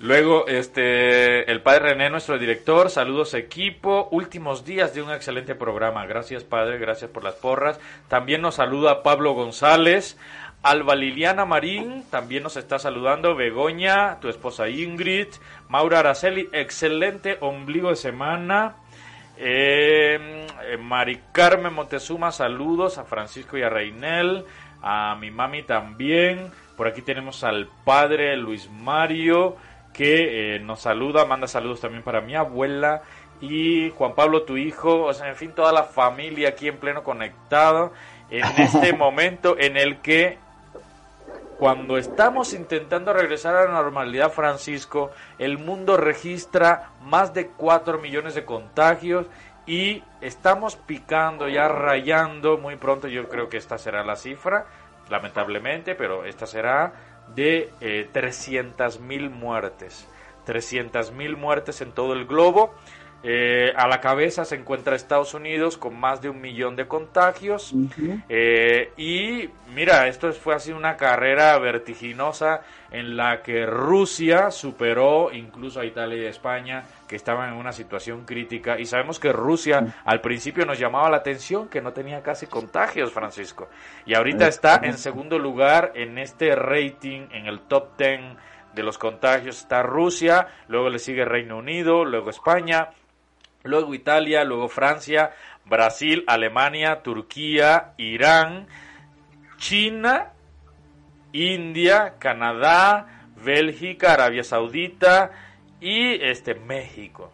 [SPEAKER 2] Luego, este, el padre René, nuestro director, saludos equipo, últimos días de un excelente programa, gracias padre, gracias por las porras. También nos saluda Pablo González, Alba Liliana Marín, también nos está saludando Begoña, tu esposa Ingrid, Maura Araceli, excelente ombligo de semana. Eh, eh, Mari Carmen Montezuma, saludos a Francisco y a Reinel, a mi mami también. Por aquí tenemos al padre Luis Mario que eh, nos saluda, manda saludos también para mi abuela y Juan Pablo, tu hijo, o sea, en fin, toda la familia aquí en pleno conectado en este momento en el que cuando estamos intentando regresar a la normalidad, Francisco, el mundo registra más de 4 millones de contagios y estamos picando, ya rayando, muy pronto yo creo que esta será la cifra, lamentablemente, pero esta será de eh, 300 mil muertes. 300 mil muertes en todo el globo. Eh, a la cabeza se encuentra Estados Unidos con más de un millón de contagios. Eh, y mira, esto fue así una carrera vertiginosa en la que Rusia superó incluso a Italia y a España, que estaban en una situación crítica. Y sabemos que Rusia al principio nos llamaba la atención que no tenía casi contagios, Francisco. Y ahorita está en segundo lugar en este rating, en el top 10 de los contagios. Está Rusia, luego le sigue Reino Unido, luego España, luego Italia, luego Francia, Brasil, Alemania, Turquía, Irán, China, India, Canadá, Bélgica, Arabia Saudita y este México.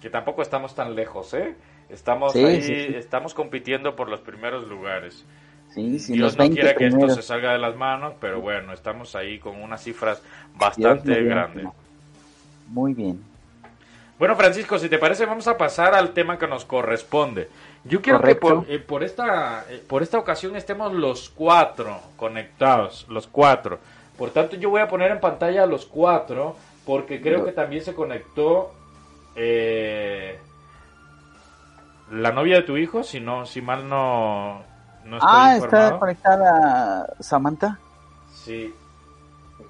[SPEAKER 2] Que tampoco estamos tan lejos, ¿eh? Estamos
[SPEAKER 3] Sí,
[SPEAKER 2] ahí,
[SPEAKER 3] sí, sí.
[SPEAKER 2] estamos compitiendo por los primeros lugares.
[SPEAKER 3] Sí, sí,
[SPEAKER 2] Dios no
[SPEAKER 3] 20
[SPEAKER 2] quiera que esto se salga de las manos, pero bueno, estamos ahí con unas cifras bastante grandes.
[SPEAKER 3] Muy bien.
[SPEAKER 2] Bueno, Francisco, si te parece, vamos a pasar al tema que nos corresponde. Yo quiero
[SPEAKER 3] Correcto.
[SPEAKER 2] que por, eh, por esta, eh, por esta ocasión estemos los cuatro conectados, los cuatro. Por tanto, yo voy a poner en pantalla a los cuatro, porque creo que también se conectó eh, la novia de tu hijo, si no, si mal no, no estoy
[SPEAKER 3] Ah,
[SPEAKER 2] informado.
[SPEAKER 3] está conectada Samantha
[SPEAKER 2] Sí.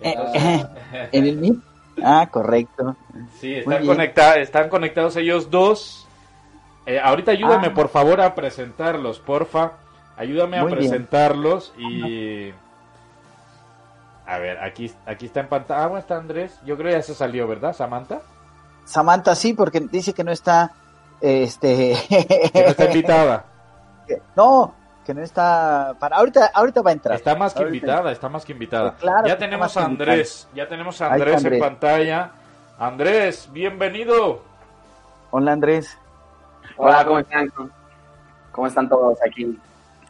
[SPEAKER 3] Eh,
[SPEAKER 2] Entonces,
[SPEAKER 3] en el Meet. Ah, correcto.
[SPEAKER 2] Sí, están, conecta- están conectados ellos dos. Eh, ahorita ayúdame
[SPEAKER 3] Ah.
[SPEAKER 2] por favor a presentarlos, porfa. Ayúdame a
[SPEAKER 3] bien.
[SPEAKER 2] presentarlos y... A ver, aquí, aquí está en pantalla. Ah, bueno, está Andrés. Yo creo que ya se salió, ¿verdad, Samantha?
[SPEAKER 3] Samantha sí, porque dice que no está, este,
[SPEAKER 2] Que no está invitada.
[SPEAKER 3] no, que no está para ahorita, ahorita va a entrar.
[SPEAKER 2] Está más que
[SPEAKER 3] Ahorita-
[SPEAKER 2] invitada, está más que invitada.
[SPEAKER 3] Claro que
[SPEAKER 2] ya tenemos
[SPEAKER 3] más que
[SPEAKER 2] a Andrés, ya tenemos a Andrés en
[SPEAKER 3] Andrés.
[SPEAKER 2] pantalla. Andrés, bienvenido.
[SPEAKER 3] Hola Andrés.
[SPEAKER 4] Hola, ¿cómo están? ¿Cómo están todos aquí?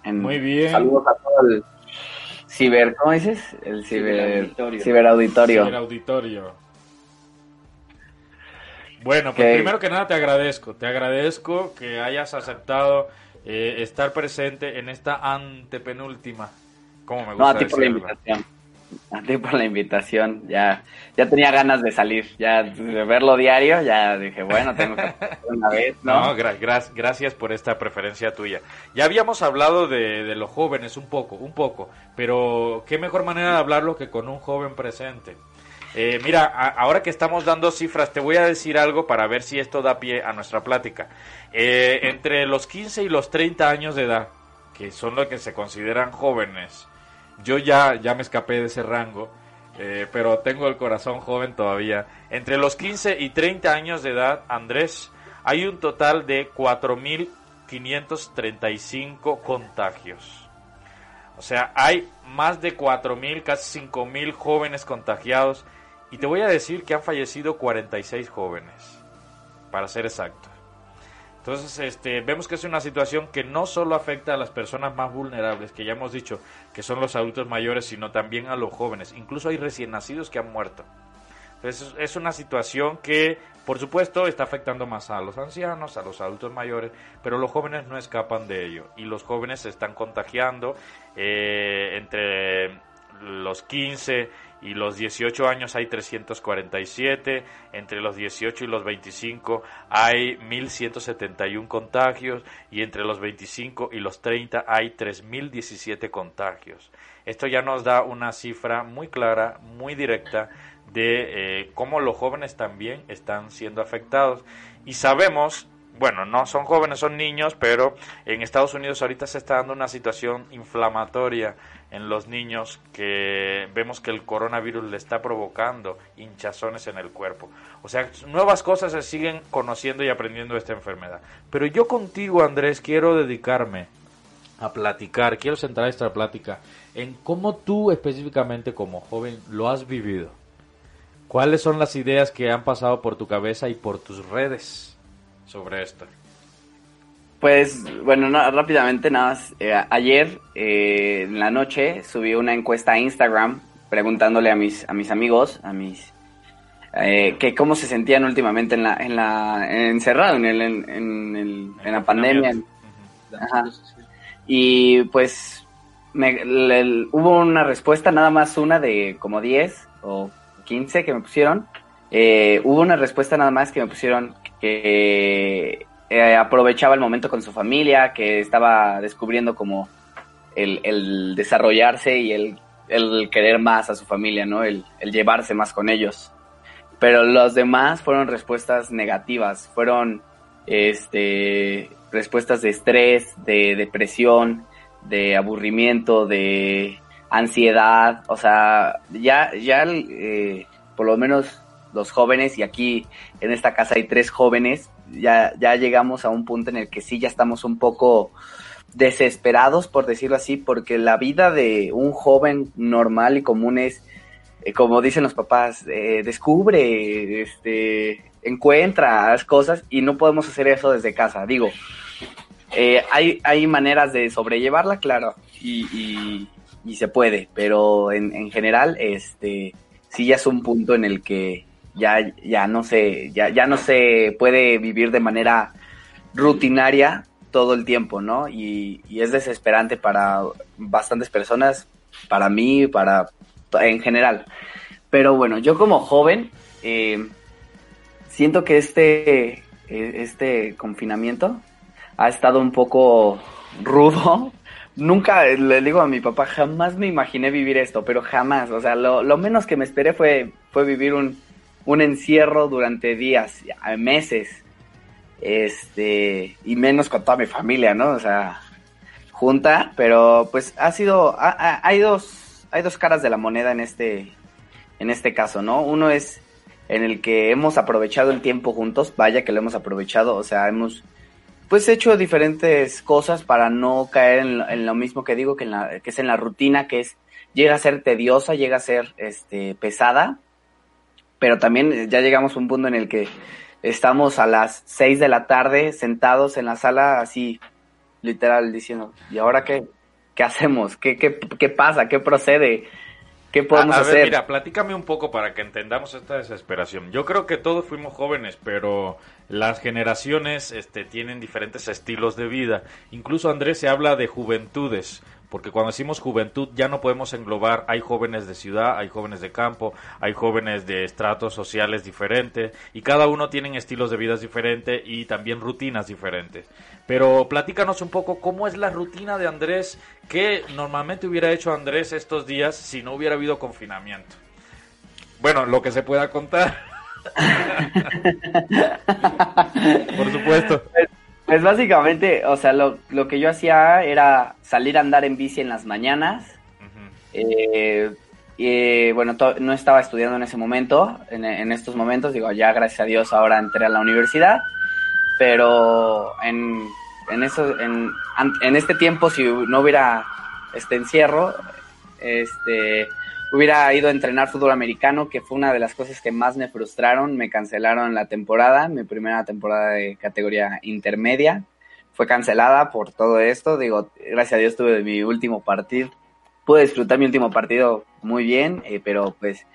[SPEAKER 4] En-
[SPEAKER 2] Muy bien.
[SPEAKER 4] Saludos a todo el ciber, ¿cómo dices? El ciber,
[SPEAKER 5] Ciberauditorio.
[SPEAKER 4] ciberauditorio.
[SPEAKER 2] el auditorio. Bueno, pues primero que nada te agradezco, te agradezco que hayas aceptado eh, estar presente en esta antepenúltima. Como me
[SPEAKER 4] No,
[SPEAKER 2] gusta
[SPEAKER 4] a ti por la invitación. A ti por la invitación. Ya, ya tenía ganas de salir. Ya de verlo diario, ya dije, bueno, tengo que una vez, ¿no?
[SPEAKER 2] No, gra- gra- gracias por esta preferencia tuya. Ya habíamos hablado de, de los jóvenes un poco, un poco, pero qué mejor manera de hablarlo que con un joven presente. Eh, mira, ahora que estamos dando cifras, te voy a decir algo para ver si esto da pie a nuestra plática. Eh, entre los 15 y los 30 años de edad, que son los que se consideran jóvenes, yo ya, ya me escapé de ese rango, eh, pero tengo el corazón joven todavía. Entre los 15 y 30 años de edad, Andrés, hay un total de 4.535 contagios. O sea, hay más de 4.000, casi 5.000 jóvenes contagiados. Y te voy a decir que han fallecido 46 jóvenes, para ser exacto. Entonces, este, vemos que es una situación que no solo afecta a las personas más vulnerables, que ya hemos dicho que son los adultos mayores, sino también a los jóvenes. Incluso hay recién nacidos que han muerto. Entonces, es una situación que, por supuesto, está afectando más a los ancianos, a los adultos mayores, pero los jóvenes no escapan de ello. Y los jóvenes se están contagiando eh, entre los 15 y los 18 años hay 347, entre los 18 y los 25 hay 1171 contagios y entre los 25 y los 30 hay 3017 contagios. Esto ya nos da una cifra muy clara, muy directa de eh, cómo los jóvenes también están siendo afectados y sabemos bueno, no son jóvenes, son niños, pero en Estados Unidos ahorita se está dando una situación inflamatoria en los niños que vemos que el coronavirus le está provocando hinchazones en el cuerpo. O sea, nuevas cosas se siguen conociendo y aprendiendo de esta enfermedad. Pero yo contigo, Andrés, quiero dedicarme a platicar, quiero centrar esta plática en cómo tú específicamente como joven lo has vivido. ¿Cuáles son las ideas que han pasado por tu cabeza y por tus redes? sobre esto?
[SPEAKER 4] Pues, bueno, no, rápidamente, nada más. eh, ayer, eh, en la noche, subí una encuesta a Instagram preguntándole a mis, a mis amigos, a mis, eh, que cómo se sentían últimamente en la, en la, encerrado en el, en, en el- en la pandemia. Ajá. Y pues, me, le- hubo una respuesta, nada más una de como 10 o 15 que me pusieron. Eh, hubo una respuesta nada más que me pusieron que eh, aprovechaba el momento con su familia, que estaba descubriendo como el, desarrollarse y el, el querer más a su familia, ¿no? El, el llevarse más con ellos. Pero los demás fueron respuestas negativas, fueron este respuestas de estrés, de depresión, de aburrimiento, de ansiedad, o sea, ya, ya eh, por lo menos los jóvenes, y aquí en esta casa hay tres jóvenes, ya, ya llegamos a un punto en el que sí ya estamos un poco desesperados, por decirlo así, porque la vida de un joven normal y común es, eh, como dicen los papás, eh, descubre, este, encuentra, cosas, y no podemos hacer eso desde casa. Digo, eh, hay, hay maneras de sobrellevarla, claro, y, y, y se puede, pero en, en general, este, sí ya es un punto en el que ya, ya no se, ya, ya no se puede vivir de manera rutinaria todo el tiempo, ¿no? Y, es desesperante para bastantes personas, para mí, para, en general. Pero bueno, yo como joven, eh, siento que este, eh, este confinamiento ha estado un poco rudo. Nunca le digo a mi papá, jamás me imaginé vivir esto, pero jamás. O sea, lo, lo menos que me esperé fue, fue vivir un, un encierro durante días, meses. Este, y menos con toda mi familia, ¿no? O sea, junta, pero pues ha sido, ha- ha- hay dos, hay dos caras de la moneda en este, en este caso, ¿no? Uno es en el que hemos aprovechado el tiempo juntos, vaya que lo hemos aprovechado, o sea, hemos pues hecho diferentes cosas para no caer en lo, en lo mismo que digo, que, en la, que es en la rutina, que es, llega a ser tediosa, llega a ser este, pesada, pero también ya llegamos a un punto en el que estamos a las 6 de la tarde sentados en la sala así, literal, diciendo, ¿y ahora qué? ¿Qué hacemos? ¿Qué, qué, qué pasa? ¿Qué procede? ¿Qué podemos
[SPEAKER 2] a, a ver,
[SPEAKER 4] hacer?
[SPEAKER 2] mira, platícame un poco para que entendamos esta desesperación. Yo creo que todos fuimos jóvenes, pero las generaciones este, tienen diferentes estilos de vida. Incluso Andrés se habla de juventudes, porque cuando decimos juventud ya no podemos englobar, hay jóvenes de ciudad, hay jóvenes de campo, hay jóvenes de estratos sociales diferentes, y cada uno tiene estilos de vida diferentes y también rutinas diferentes. Pero platícanos un poco cómo es la rutina de Andrés, qué normalmente hubiera hecho Andrés estos días si no hubiera habido confinamiento. Bueno, lo que se pueda contar. Por supuesto.
[SPEAKER 4] Pues básicamente, o sea, lo, lo que yo hacía era salir a andar en bici en las mañanas.
[SPEAKER 2] Ujú.
[SPEAKER 4] Eh, y, bueno, no estaba estudiando en ese momento, en, en estos momentos, digo, ya gracias a Dios ahora entré a la universidad, pero en, en, eso, en, en este tiempo, si no hubiera este encierro, este, hubiera ido a entrenar fútbol americano, que fue una de las cosas que más me frustraron, me cancelaron la temporada, mi primera temporada de categoría intermedia, fue cancelada por todo esto, digo, gracias a Dios tuve mi último partido, pude disfrutar mi último partido muy bien, eh, pero pues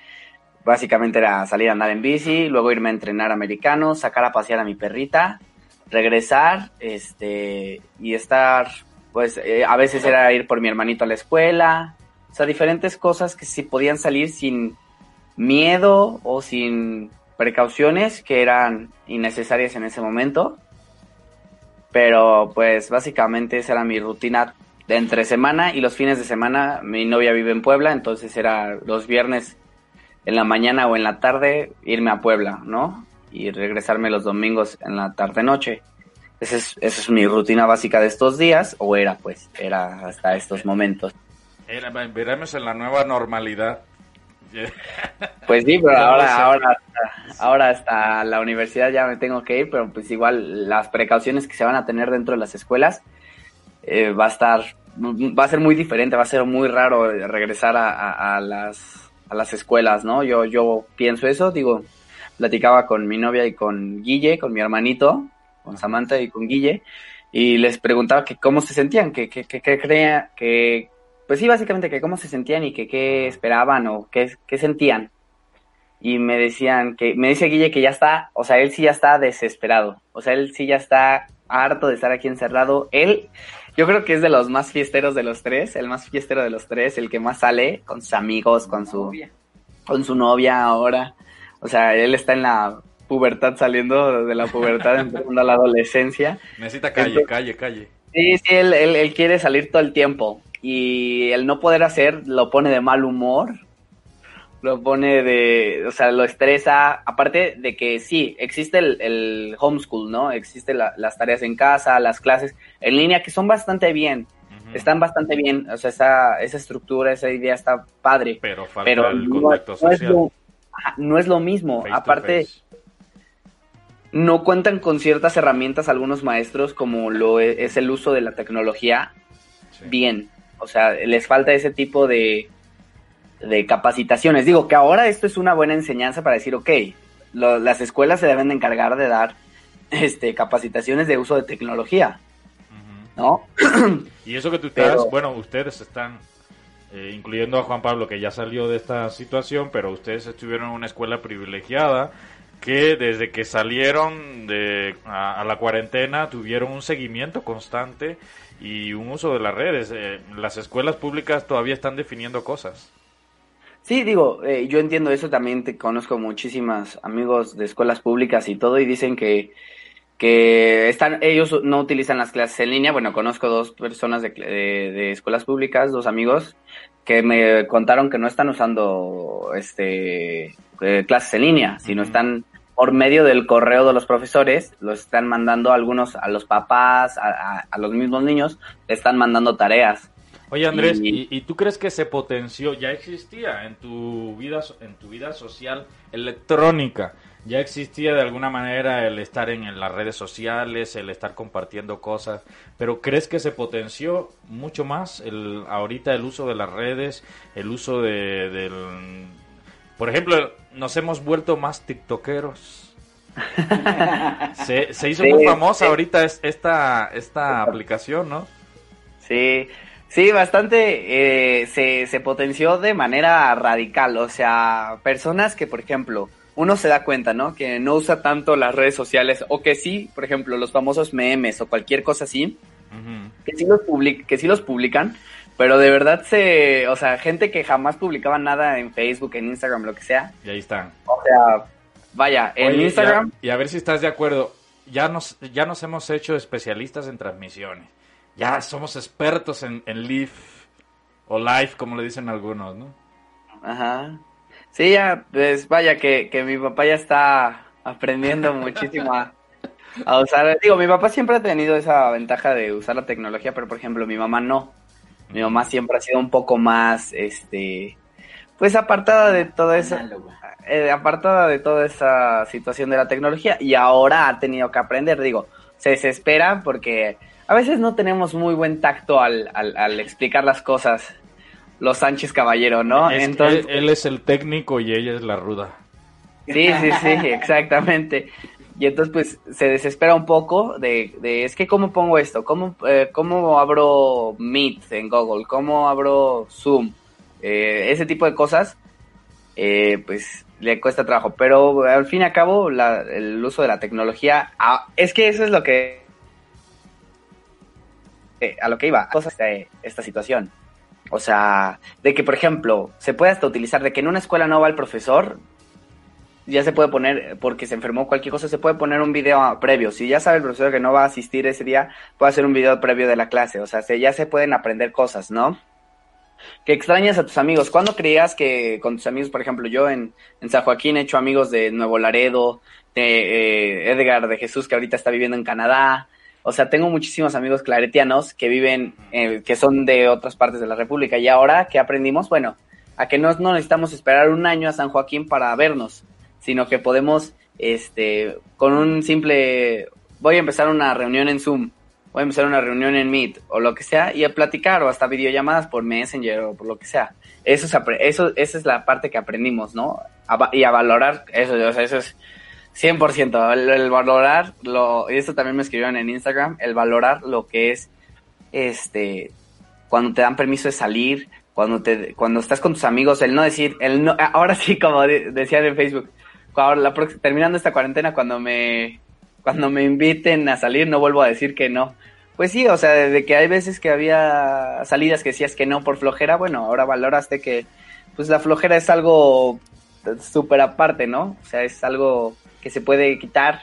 [SPEAKER 4] básicamente era salir a andar en bici, luego irme a entrenar americano, sacar a pasear a mi perrita, regresar, este, y estar, pues eh, a veces era ir por mi hermanito a la escuela, o sea, diferentes cosas que sí podían salir sin miedo o sin precauciones que eran innecesarias en ese momento. Pero pues básicamente esa era mi rutina de entre semana y los fines de semana. Mi novia vive en Puebla, entonces era los viernes en la mañana o en la tarde irme a Puebla, ¿no? Y regresarme los domingos en la tarde-noche. Esa es, esa es mi rutina básica de estos días, o era pues, era hasta estos momentos.
[SPEAKER 2] Era- veremos en la nueva normalidad.
[SPEAKER 4] Pues sí, pero ahora, ahora, hasta, ahora hasta la universidad ya me tengo que ir, pero pues igual las precauciones que se van a tener dentro de las escuelas eh, va a estar, va a ser muy diferente, va a ser muy raro regresar a, a- a las, a las escuelas, ¿no? Yo, yo pienso eso, digo, platicaba con mi novia y con Guille, con mi hermanito, con Samantha y con Guille, y les preguntaba que cómo se sentían, que, que, que, que crea, que, pues sí, básicamente que cómo se sentían y que qué esperaban o qué, qué sentían. Y me decían que, me dice Guille que ya está, o sea, él sí ya está desesperado, o sea, él sí ya está harto de estar aquí encerrado. Él, yo creo que es de los más fiesteros de los tres, el más fiestero de los tres, el que más sale con sus amigos, con su, con su novia ahora. O sea, él está en la pubertad saliendo de la pubertad, empezando a la adolescencia.
[SPEAKER 2] Necesita calle,
[SPEAKER 4] Entonces-
[SPEAKER 2] calle, calle.
[SPEAKER 4] Sí, sí, él, él, él quiere salir todo el tiempo. Y el no poder hacer lo pone de mal humor. Lo pone de. O sea, lo estresa. Aparte de que sí, existe el, el homeschool, ¿no? Existen la- las tareas en casa, las clases en línea, que son bastante bien. Están bastante bien. O sea, esa, esa estructura, esa idea está padre.
[SPEAKER 2] Pero falta
[SPEAKER 4] Pero
[SPEAKER 2] el
[SPEAKER 4] no,
[SPEAKER 2] contacto
[SPEAKER 4] no es lo, no es lo mismo.
[SPEAKER 2] face
[SPEAKER 4] Aparte no cuentan con ciertas herramientas algunos maestros como lo e- es el uso de la tecnología
[SPEAKER 2] Sí.
[SPEAKER 4] bien. O sea, les falta ese tipo de, de capacitaciones. Digo que ahora esto es una buena enseñanza para decir, ok, lo- las escuelas se deben de encargar de dar este, capacitaciones de uso de tecnología. ¿no?
[SPEAKER 2] Y eso que tú estás,
[SPEAKER 4] Pero-
[SPEAKER 2] bueno, ustedes están, eh, incluyendo a Juan Pablo, que ya salió de esta situación, pero ustedes estuvieron en una escuela privilegiada que desde que salieron de, a, a la cuarentena tuvieron un seguimiento constante y un uso de las redes. Eh, las escuelas públicas todavía están definiendo cosas.
[SPEAKER 4] Sí, digo, eh, yo entiendo eso, también te conozco muchísimos amigos de escuelas públicas y todo y dicen que, que están, ellos no utilizan las clases en línea. Bueno, conozco dos personas de, de- de escuelas públicas, dos amigos, que me contaron que no están usando este eh, clases en línea, sino están por medio del correo de los profesores, los están mandando algunos a los papás, a, a- a los mismos niños, le están mandando tareas.
[SPEAKER 2] Oye Andrés,
[SPEAKER 4] Y-
[SPEAKER 2] ¿y, tú crees que se potenció? Ya existía en tu vida en tu vida social electrónica. Ya existía de alguna manera el estar en, en las redes sociales, el estar compartiendo cosas, pero ¿crees que se potenció mucho más el ahorita el uso de las redes, el uso de del por ejemplo, nos hemos vuelto más tiktokeros. Se, se hizo
[SPEAKER 4] Sí,
[SPEAKER 2] muy famosa
[SPEAKER 4] sí.
[SPEAKER 2] ahorita es- esta esta aplicación, ¿no?
[SPEAKER 4] Sí, Sí, bastante eh, se, se potenció de manera radical. O sea, personas que, por ejemplo, uno se da cuenta, ¿no? Que no usa tanto las redes sociales o que sí, por ejemplo, los famosos memes o cualquier cosa así, que, sí los que sí los publican, pero de verdad se, o sea, gente que jamás publicaba nada en Facebook, en Instagram, lo que sea.
[SPEAKER 2] Y ahí están.
[SPEAKER 4] O sea, vaya, en Instagram.
[SPEAKER 2] Y a, ver si estás de acuerdo. Ya nos, ya nos hemos hecho especialistas en transmisiones. Ya somos expertos en, en live o live, como le dicen algunos, ¿no?
[SPEAKER 4] Ajá. Sí, ya, pues vaya que, que mi papá ya está aprendiendo muchísimo a, a usar. Digo, mi papá siempre ha tenido esa ventaja de usar la tecnología, pero por ejemplo, mi mamá no. Mi mamá siempre ha sido un poco más, este, pues apartada de toda esa, eh, apartada de toda esa situación de la tecnología y ahora ha tenido que aprender. Digo, se desespera porque a veces no tenemos muy buen tacto al, al, al explicar las cosas los Sánchez Caballero, ¿no?
[SPEAKER 2] Entonces, él, es el técnico y ella es la ruda.
[SPEAKER 4] Sí, sí, sí, exactamente. Y entonces pues se desespera un poco de, de es que cómo pongo esto, cómo, eh, cómo abro Meet en Google, cómo abro Zoom, eh, ese tipo de cosas, eh, pues le cuesta trabajo. Pero al fin y al cabo la, el uso de la tecnología, ah, es que eso es lo que a lo que iba, cosas de esta situación. O sea, de que, por ejemplo, se puede hasta utilizar de que en una escuela no va el profesor, ya se puede poner, porque se enfermó cualquier cosa, se puede poner un video previo. Si ya sabe el profesor que no va a asistir ese día, puede hacer un video previo de la clase. O sea, ya se pueden aprender cosas, ¿no? Que extrañas a tus amigos. ¿Cuándo creías que con tus amigos, por ejemplo, yo en, en San Joaquín he hecho amigos de Nuevo Laredo, de eh, Edgar de Jesús, que ahorita está viviendo en Canadá, o sea, tengo muchísimos amigos claretianos que viven, eh, que son de otras partes de la República. Y ahora, ¿qué aprendimos? Bueno, a que no, no necesitamos esperar un año a San Joaquín para vernos, sino que podemos, este, con un simple, voy a empezar una reunión en Zoom, voy a empezar una reunión en Meet o lo que sea y a platicar o hasta videollamadas por Messenger o por lo que sea. Eso es, eso, esa es la parte que aprendimos, ¿no? y a valorar eso, eso es 100%, el, el valorar, lo, y esto también me escribieron en Instagram, el valorar lo que es, este, cuando te dan permiso de salir, cuando te, cuando estás con tus amigos, el no decir, el no, ahora sí, como decían en Facebook, ahora terminando esta cuarentena, cuando me, cuando me inviten a salir, no vuelvo a decir que no. Pues sí, o sea, desde que hay veces que había salidas que decías que no por flojera, bueno, ahora valoraste que, pues la flojera es algo súper aparte, ¿no? O sea, es algo que se puede quitar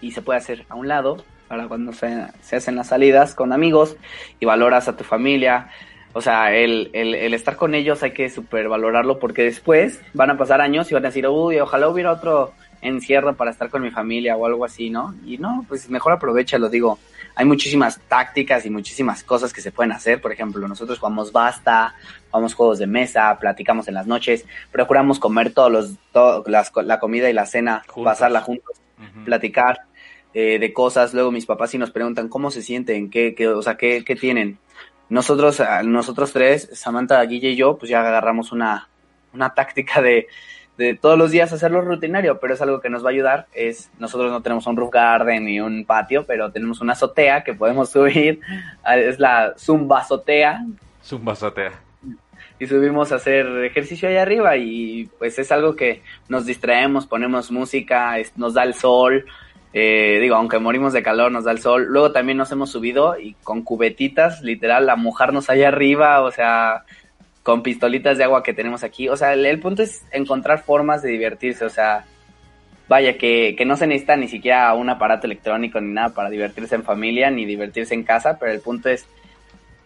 [SPEAKER 4] y se puede hacer a un lado para cuando se, hacen las salidas con amigos y valoras a tu familia. O sea, el, el, estar con ellos hay que super valorarlo porque después van a pasar años y van a decir, uy, ojalá hubiera otro encierro para estar con mi familia o algo así, ¿no? Y no, pues mejor aprovecha, lo digo. Hay muchísimas tácticas y muchísimas cosas que se pueden hacer. Por ejemplo, nosotros jugamos basta, jugamos juegos de mesa, platicamos en las noches, procuramos comer todos los, todo, las, la comida y la cena, pasarla juntos, platicar eh, de cosas. Luego mis papás sí nos preguntan cómo se sienten, qué, qué o sea, qué, qué tienen. Nosotros, nosotros tres, Samantha, Guille y yo, pues ya agarramos una, una táctica de de todos los días hacerlo rutinario, pero es algo que nos va a ayudar. Es nosotros no tenemos un roof garden ni un patio, pero tenemos una azotea que podemos subir. Es la zumba azotea.
[SPEAKER 2] Zumba azotea.
[SPEAKER 4] Y subimos a hacer ejercicio ahí arriba y pues es algo que nos distraemos, ponemos música, nos da el sol. Eh, digo, aunque morimos de calor, nos da el sol. Luego también nos hemos subido y con cubetitas, literal, a mojarnos allá arriba, o sea, con pistolitas de agua que tenemos aquí. O sea, el, punto es encontrar formas de divertirse. O sea, vaya, que, que, no se necesita ni siquiera un aparato electrónico ni nada para divertirse en familia ni divertirse en casa, pero el punto es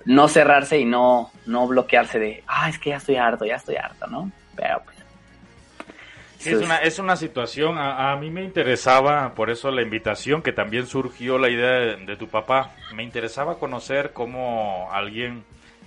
[SPEAKER 4] no cerrarse y no, no bloquearse de, ah, es que ya estoy harto, ya estoy harto, ¿no? Pero pues.
[SPEAKER 2] Es, una, es una situación, a, a, mí me interesaba, por eso la invitación, que también surgió la idea de, de tu papá, me interesaba conocer cómo alguien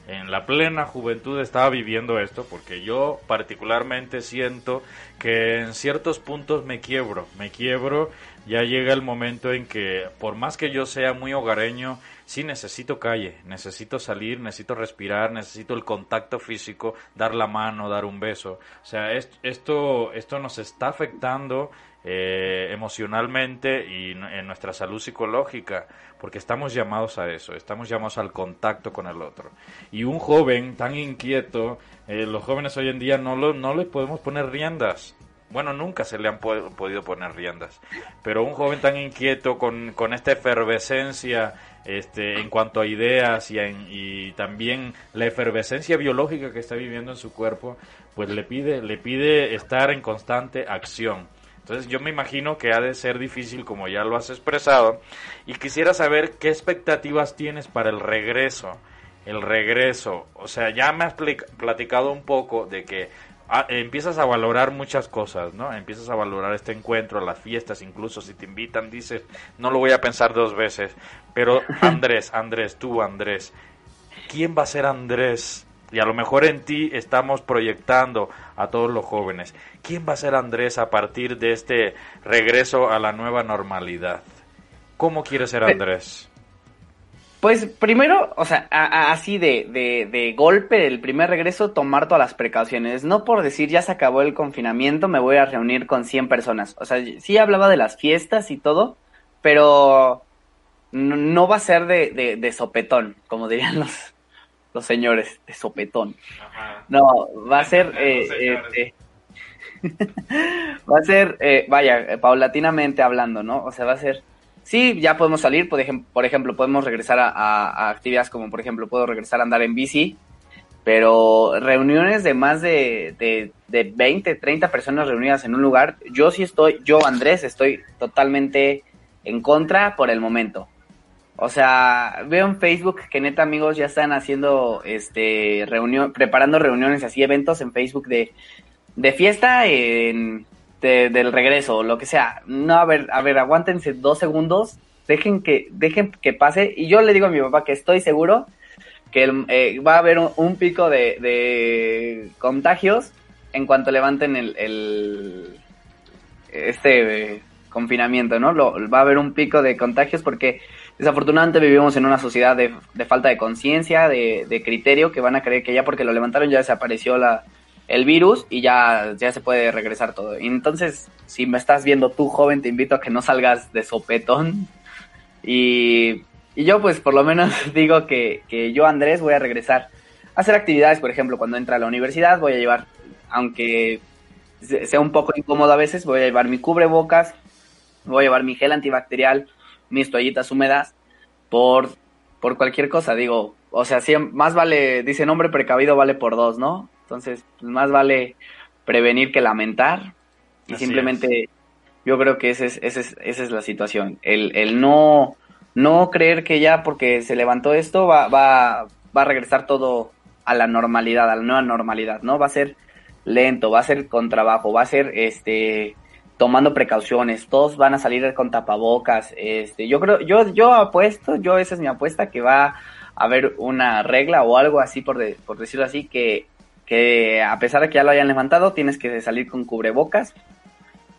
[SPEAKER 2] en la plena juventud estaba viviendo esto, porque yo particularmente siento que en ciertos puntos me quiebro, me quiebro, ya llega el momento en que por más que yo sea muy hogareño, sí necesito calle, necesito salir, necesito respirar, necesito el contacto físico, dar la mano, dar un beso. O sea, esto, esto nos está afectando eh, emocionalmente y en nuestra salud psicológica, porque estamos llamados a eso, estamos llamados al contacto con el otro. Y un joven tan inquieto, eh, los jóvenes hoy en día no, lo, no les podemos poner riendas. Bueno, nunca se le han podido poner riendas, pero un joven tan inquieto con, con esta efervescencia este, en cuanto a ideas y, y también la efervescencia biológica que está viviendo en su cuerpo, pues le pide, le pide estar en constante acción. Entonces yo me imagino que ha de ser difícil como ya lo has expresado y quisiera saber qué expectativas tienes para el regreso. El regreso, o sea, ya me has platicado un poco de que ah, empiezas a valorar muchas cosas, ¿no? Empiezas a valorar este encuentro, las fiestas, incluso si te invitan, dices, no lo voy a pensar dos veces. Pero Andrés, Andrés, tú Andrés, ¿quién va a ser Andrés y a lo mejor en ti estamos proyectando a todos los jóvenes. ¿Quién va a ser Andrés a partir de este regreso a la nueva normalidad? ¿Cómo quiere ser Andrés?
[SPEAKER 4] Pues primero, o sea, así de, de, de, golpe, el primer regreso, tomar todas las precauciones. No por decir ya se acabó el confinamiento, me voy a reunir con 100 personas. O sea, sí hablaba de las fiestas y todo, pero no, va a ser de, de sopetón, como dirían los, los señores de sopetón. No, va a ser, eh, este, va a ser, eh, vaya, paulatinamente hablando, ¿no? O sea, va a ser, sí, ya podemos salir, por, ejemplo, por ejemplo podemos regresar a, actividades como, por ejemplo, puedo regresar a andar en bici, pero reuniones de más de, de, de 20, 30 personas reunidas en un lugar, yo sí estoy, yo Andrés, estoy totalmente en contra por el momento. O sea, veo en Facebook que neta amigos ya están haciendo este reunión, preparando reuniones así, eventos en Facebook de, de fiesta en, del regreso, lo que sea. No, a ver, a ver, aguántense dos segundos, dejen que, dejen que pase. Y yo le digo a mi papá que estoy seguro que eh, va a haber un, pico de, de, contagios en cuanto levanten el, el este confinamiento, ¿no? Va a haber un pico de contagios porque Desafortunadamente vivimos en una sociedad de, falta de conciencia, de, criterio, que van a creer que ya porque lo levantaron ya desapareció la, el virus y ya, ya se puede regresar todo. entonces, si me estás viendo tú, joven, te invito a que no salgas de sopetón. Y, yo, pues, por lo menos digo que, que yo, Andrés, voy a regresar a hacer actividades, por ejemplo, cuando entra a la universidad, voy a llevar, aunque sea un poco incómodo a veces, voy a llevar mi cubrebocas, voy a llevar mi gel antibacterial, mis toallitas húmedas por, por cualquier cosa, digo, o sea, más vale, dice hombre precavido vale por dos, ¿no? Entonces, pues, más vale prevenir que lamentar. Y simplemente yo creo que ese es, ese es, esa es la situación, el, el no, no creer que ya porque se levantó esto va, va, va a regresar todo a la normalidad, a la nueva normalidad, ¿no? Va a ser lento, va a ser con trabajo, va a ser este tomando precauciones, todos van a salir con tapabocas, este, yo creo, yo, yo apuesto, yo esa es mi apuesta, que va a haber una regla o algo así, por, por decirlo así, que, que a pesar de que ya lo hayan levantado, tienes que salir con cubrebocas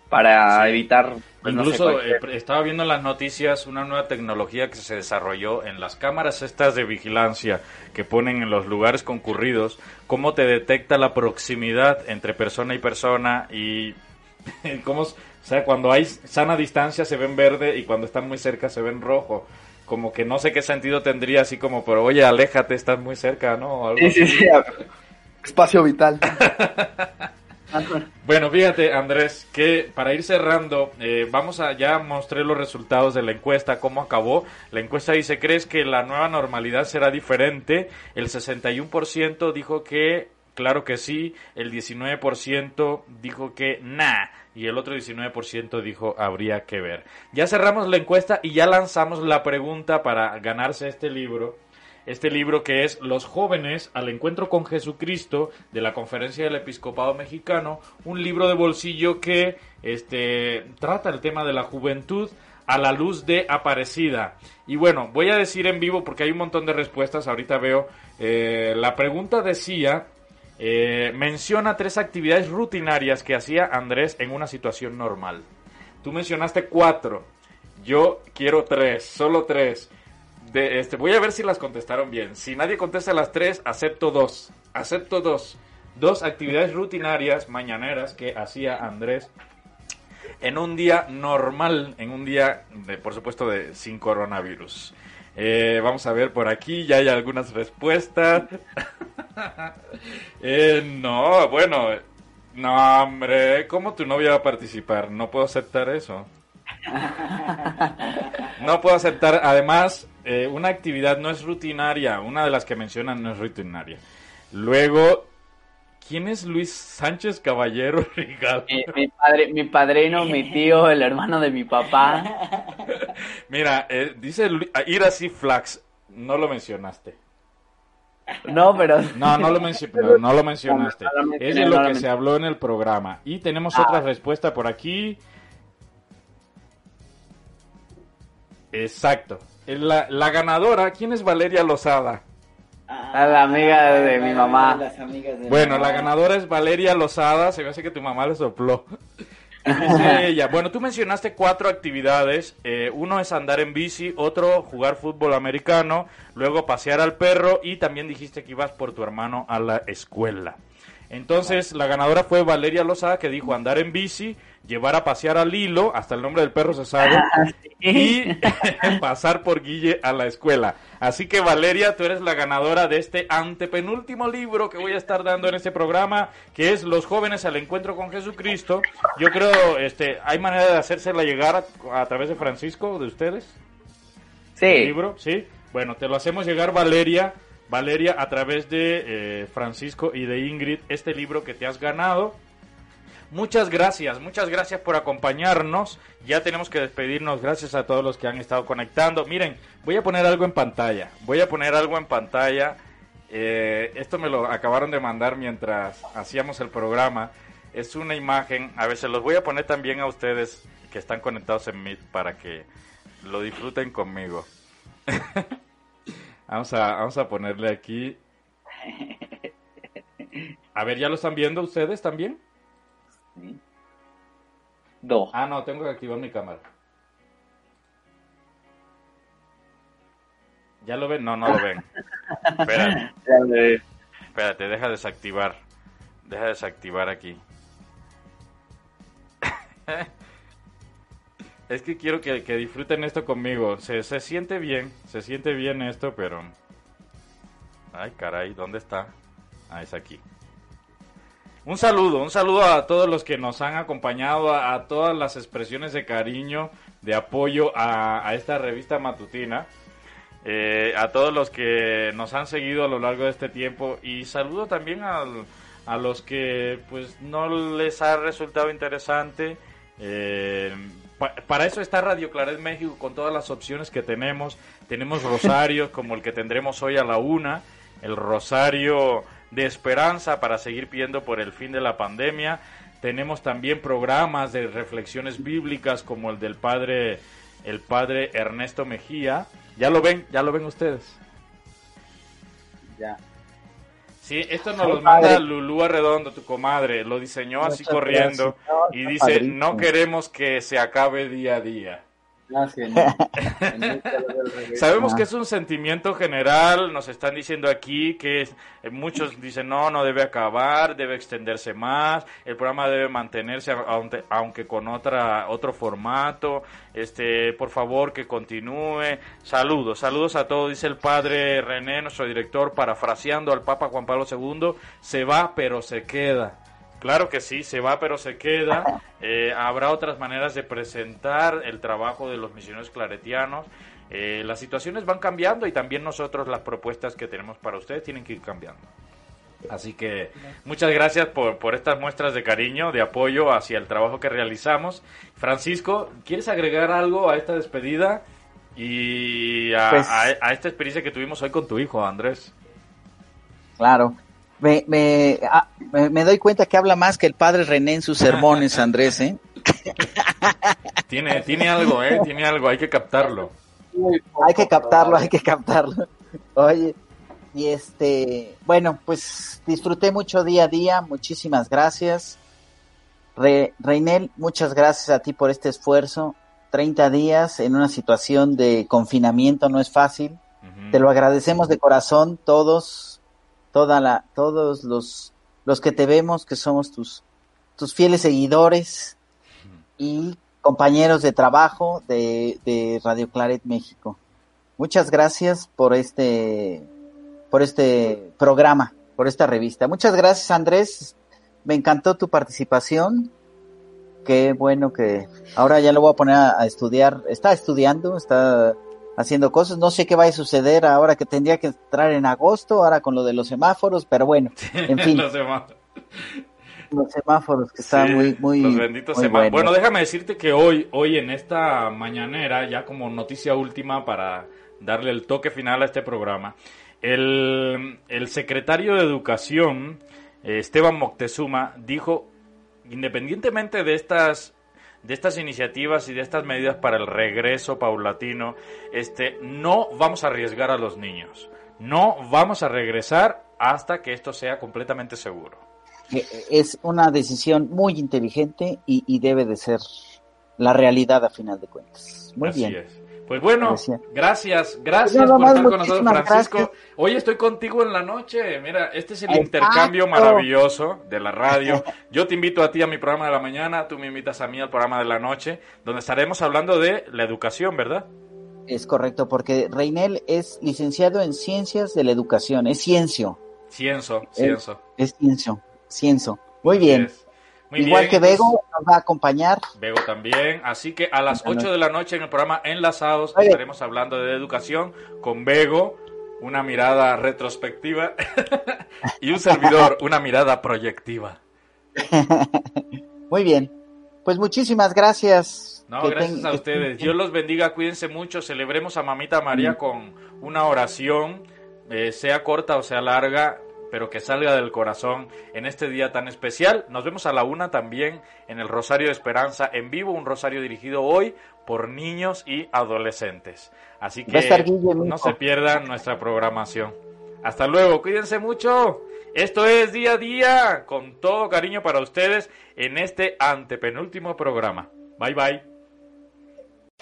[SPEAKER 4] para evitar...
[SPEAKER 2] Pues, Incluso eh, estaba viendo en las noticias una nueva tecnología que se desarrolló en las cámaras estas de vigilancia que ponen en los lugares concurridos, cómo te detecta la proximidad entre persona y persona y ¿Cómo, o sea, cuando hay sana distancia se ven verde y cuando están muy cerca se ven rojo. Como que no sé qué sentido tendría así como, pero oye, aléjate, estás muy cerca, ¿no?
[SPEAKER 5] sí, sí, sí. Espacio vital.
[SPEAKER 2] bueno, fíjate, Andrés, que para ir cerrando, eh, vamos a ya mostré los resultados de la encuesta, cómo acabó. La encuesta dice, ¿crees que la nueva normalidad será diferente? El 61% dijo que Claro que sí, el 19% dijo que nah y el otro 19% dijo habría que ver. Ya cerramos la encuesta y ya lanzamos la pregunta para ganarse este libro. Este libro que es Los jóvenes al encuentro con Jesucristo de la Conferencia del Episcopado Mexicano, un libro de bolsillo que este, trata el tema de la juventud a la luz de Aparecida. Y bueno, voy a decir en vivo porque hay un montón de respuestas, ahorita veo, eh, la pregunta decía eh, menciona tres actividades rutinarias que hacía Andrés en una situación normal. Tú mencionaste cuatro. Yo quiero tres, solo tres. De, este, voy a ver si las contestaron bien. Si nadie contesta las tres, acepto dos. Acepto dos. Dos actividades rutinarias mañaneras que hacía Andrés en un día normal, en un día, de, por supuesto, de sin coronavirus. Eh, vamos a ver por aquí, ya hay algunas respuestas. Eh, no, bueno, no, hombre, ¿cómo tu novia va a participar? No puedo aceptar eso. No puedo aceptar, además, eh, una actividad no es rutinaria, una de las que mencionan no es rutinaria. Luego, ¿quién es Luis Sánchez Caballero Rigal?
[SPEAKER 4] Mi, mi padre, mi padrino, mi tío, el hermano de mi papá.
[SPEAKER 2] Mira, eh, dice ah, Irasi Flax, no lo mencionaste.
[SPEAKER 4] No, pero.
[SPEAKER 2] No, no lo, no mencionaste.
[SPEAKER 4] No, no lo mencioné,
[SPEAKER 2] Es de lo
[SPEAKER 4] lo
[SPEAKER 2] que
[SPEAKER 4] mencioné.
[SPEAKER 2] se habló en el programa. Y tenemos
[SPEAKER 4] Ah.
[SPEAKER 2] otra respuesta por aquí. Exacto. La, la ganadora, ¿quién es Valeria Lozada?
[SPEAKER 4] A la amiga de mi mamá.
[SPEAKER 3] Las amigas de
[SPEAKER 2] Bueno,
[SPEAKER 3] mi
[SPEAKER 2] la
[SPEAKER 3] mamá.
[SPEAKER 2] ganadora es Valeria Lozada. Se me hace que tu mamá le sopló. Dice ella. Bueno, tú mencionaste cuatro actividades. Eh, uno es andar en bici, otro jugar fútbol americano, luego pasear al perro y también dijiste que ibas por tu hermano a la escuela. Entonces, la ganadora fue Valeria Lozada que dijo andar en bici, llevar a pasear al hilo, hasta el nombre del perro se sabe, y pasar por Guille a la escuela. Así que Valeria, tú eres la ganadora de este antepenúltimo libro que voy a estar dando en este programa, que es Los jóvenes al encuentro con Jesucristo. Yo creo, este, ¿hay manera de hacérsela llegar a, a través de Francisco, de ustedes? ¿El
[SPEAKER 4] Sí.
[SPEAKER 2] libro? Sí. Bueno, te lo hacemos llegar Valeria, Valeria a través de eh, Francisco y de Ingrid, este libro que te has ganado. Muchas gracias, muchas gracias por acompañarnos. Ya tenemos que despedirnos. Gracias a todos los que han estado conectando. Miren, voy a poner algo en pantalla. Voy a poner algo en pantalla. Eh, esto me lo acabaron de mandar mientras hacíamos el programa. Es una imagen. A se los voy a poner también a ustedes que están conectados en Meet para que lo disfruten conmigo. vamos, a, vamos a ponerle aquí. A ver, ¿ya lo están viendo ustedes también?
[SPEAKER 4] Do.
[SPEAKER 2] Ah, no, tengo que activar mi cámara. ¿Ya lo ven? No, no lo ven. Espérate, espérate, deja desactivar. Deja desactivar aquí. Es que quiero que, que disfruten esto conmigo. Se, se siente bien, se siente bien esto, pero... Ay, caray, ¿dónde está? Ah, es aquí. Un saludo, un saludo a todos los que nos han acompañado, a, a todas las expresiones de cariño, de apoyo a, a esta revista matutina, eh, a todos los que nos han seguido a lo largo de este tiempo y saludo también al- a los que pues no les ha resultado interesante. eh, pa- para eso está Radio Claret México con todas las opciones que tenemos. Tenemos rosarios como el que tendremos hoy a la una, el rosario de esperanza para seguir pidiendo por el fin de la pandemia. Tenemos también programas de reflexiones bíblicas como el del padre el padre Ernesto Mejía. Ya lo ven, ya lo ven ustedes.
[SPEAKER 3] Ya.
[SPEAKER 2] Sí, esto nos lo
[SPEAKER 3] padre.
[SPEAKER 2] manda Lulú Arredondo, tu comadre. Lo diseñó así corriendo
[SPEAKER 3] gracias.
[SPEAKER 2] Y dice,
[SPEAKER 3] padrísimo.
[SPEAKER 2] no queremos que se acabe día a día.
[SPEAKER 5] Gracias.
[SPEAKER 2] Sabemos
[SPEAKER 3] Ah.
[SPEAKER 2] que es un sentimiento general, nos están diciendo aquí que es- eh, muchos dicen no, no debe acabar, debe extenderse más, el programa debe mantenerse aunque, aunque con otra otro formato, este, por favor que continúe. Saludos, saludos a todos, dice el padre René, nuestro director, parafraseando al Papa Juan Pablo II, se va pero se queda. Claro que sí, se va pero se queda. Eh, habrá otras maneras de presentar el trabajo de los misioneros claretianos. Eh, las situaciones van cambiando y también nosotros las propuestas que tenemos para ustedes tienen que ir cambiando. Así que muchas gracias por, por estas muestras de cariño, de apoyo hacia el trabajo que realizamos. Francisco, ¿quieres agregar algo a esta despedida y a,
[SPEAKER 3] Pues-
[SPEAKER 2] a- a esta experiencia que tuvimos hoy con tu hijo, Andrés?
[SPEAKER 3] Claro. Me, me, ah, me, me doy cuenta que habla más que el padre René en sus sermones, Andrés, ¿eh?
[SPEAKER 2] Tiene, tiene algo, ¿eh? Tiene algo, hay que captarlo.
[SPEAKER 3] Hay que captarlo, hay que captarlo. Oye, y este, bueno, pues disfruté mucho día a día, muchísimas gracias. Re, Reinel, muchas gracias a ti por este esfuerzo. 30 días en una situación de confinamiento no es fácil. Te lo agradecemos de corazón todos, toda la, todos los, los que te vemos, que somos tus, tus fieles seguidores. y compañeros de trabajo de, de Radio Claret México. Muchas gracias por este, por este programa, por esta revista. Muchas gracias, Andrés. Me encantó tu participación. Qué bueno que ahora ya lo voy a poner a, a estudiar. Está estudiando, está haciendo cosas. No sé qué va a suceder ahora que tendría que entrar en agosto, ahora con lo de los semáforos, pero bueno, en fin.
[SPEAKER 2] Los semáforos.
[SPEAKER 3] Los semáforos que están
[SPEAKER 2] Sí,
[SPEAKER 3] muy, muy.
[SPEAKER 2] los benditos
[SPEAKER 3] muy
[SPEAKER 2] semáforos.
[SPEAKER 3] buenos.
[SPEAKER 2] Bueno, déjame decirte que hoy, hoy en esta mañanera, ya como noticia última para darle el toque final a este programa, el, el secretario de Educación, eh, Esteban Moctezuma, dijo, independientemente de estas de estas iniciativas y de estas medidas para el regreso paulatino, este, no vamos a arriesgar a los niños. No vamos a regresar hasta que esto sea completamente seguro.
[SPEAKER 3] que es una decisión muy inteligente y, y debe de ser la realidad a final de cuentas. Muy
[SPEAKER 2] Así
[SPEAKER 3] bien.
[SPEAKER 2] es. Pues bueno,
[SPEAKER 3] Gracias.
[SPEAKER 2] gracias, por estar con nosotros, Francisco.
[SPEAKER 3] gracias.
[SPEAKER 2] Hoy estoy contigo en la noche. Mira, este es el
[SPEAKER 3] Exacto.
[SPEAKER 2] intercambio maravilloso de la radio. Yo te invito a ti a mi programa de la mañana, tú me invitas a mí al programa de la noche, donde estaremos hablando de la educación, ¿verdad?
[SPEAKER 3] Es correcto, porque Reinel es licenciado en Ciencias de la Educación, es ciencio,
[SPEAKER 2] Cienzo, cienzo.
[SPEAKER 3] es ciencio, cienzo. Muy bien.
[SPEAKER 2] Es. Muy
[SPEAKER 3] Igual
[SPEAKER 2] bien,
[SPEAKER 3] que
[SPEAKER 2] entonces-
[SPEAKER 3] Bego nos va a acompañar.
[SPEAKER 2] Bego también. Así que a las 8 de la noche en el programa Enlazados
[SPEAKER 3] Oye.
[SPEAKER 2] estaremos hablando de educación con Bego, una mirada retrospectiva, y un servidor, una mirada proyectiva.
[SPEAKER 3] Muy bien. Pues muchísimas gracias.
[SPEAKER 2] No, gracias a ustedes. Dios los bendiga, cuídense mucho, celebremos a Mamita María con una oración, eh, sea corta o sea larga, pero que salga del corazón en este día tan especial. Nos vemos a la una también en el Rosario de Esperanza en vivo, un rosario dirigido hoy por niños y adolescentes. Así que no se pierdan nuestra programación. Hasta luego, cuídense mucho. Esto es día a día, con todo cariño para ustedes en este antepenúltimo programa. Bye bye.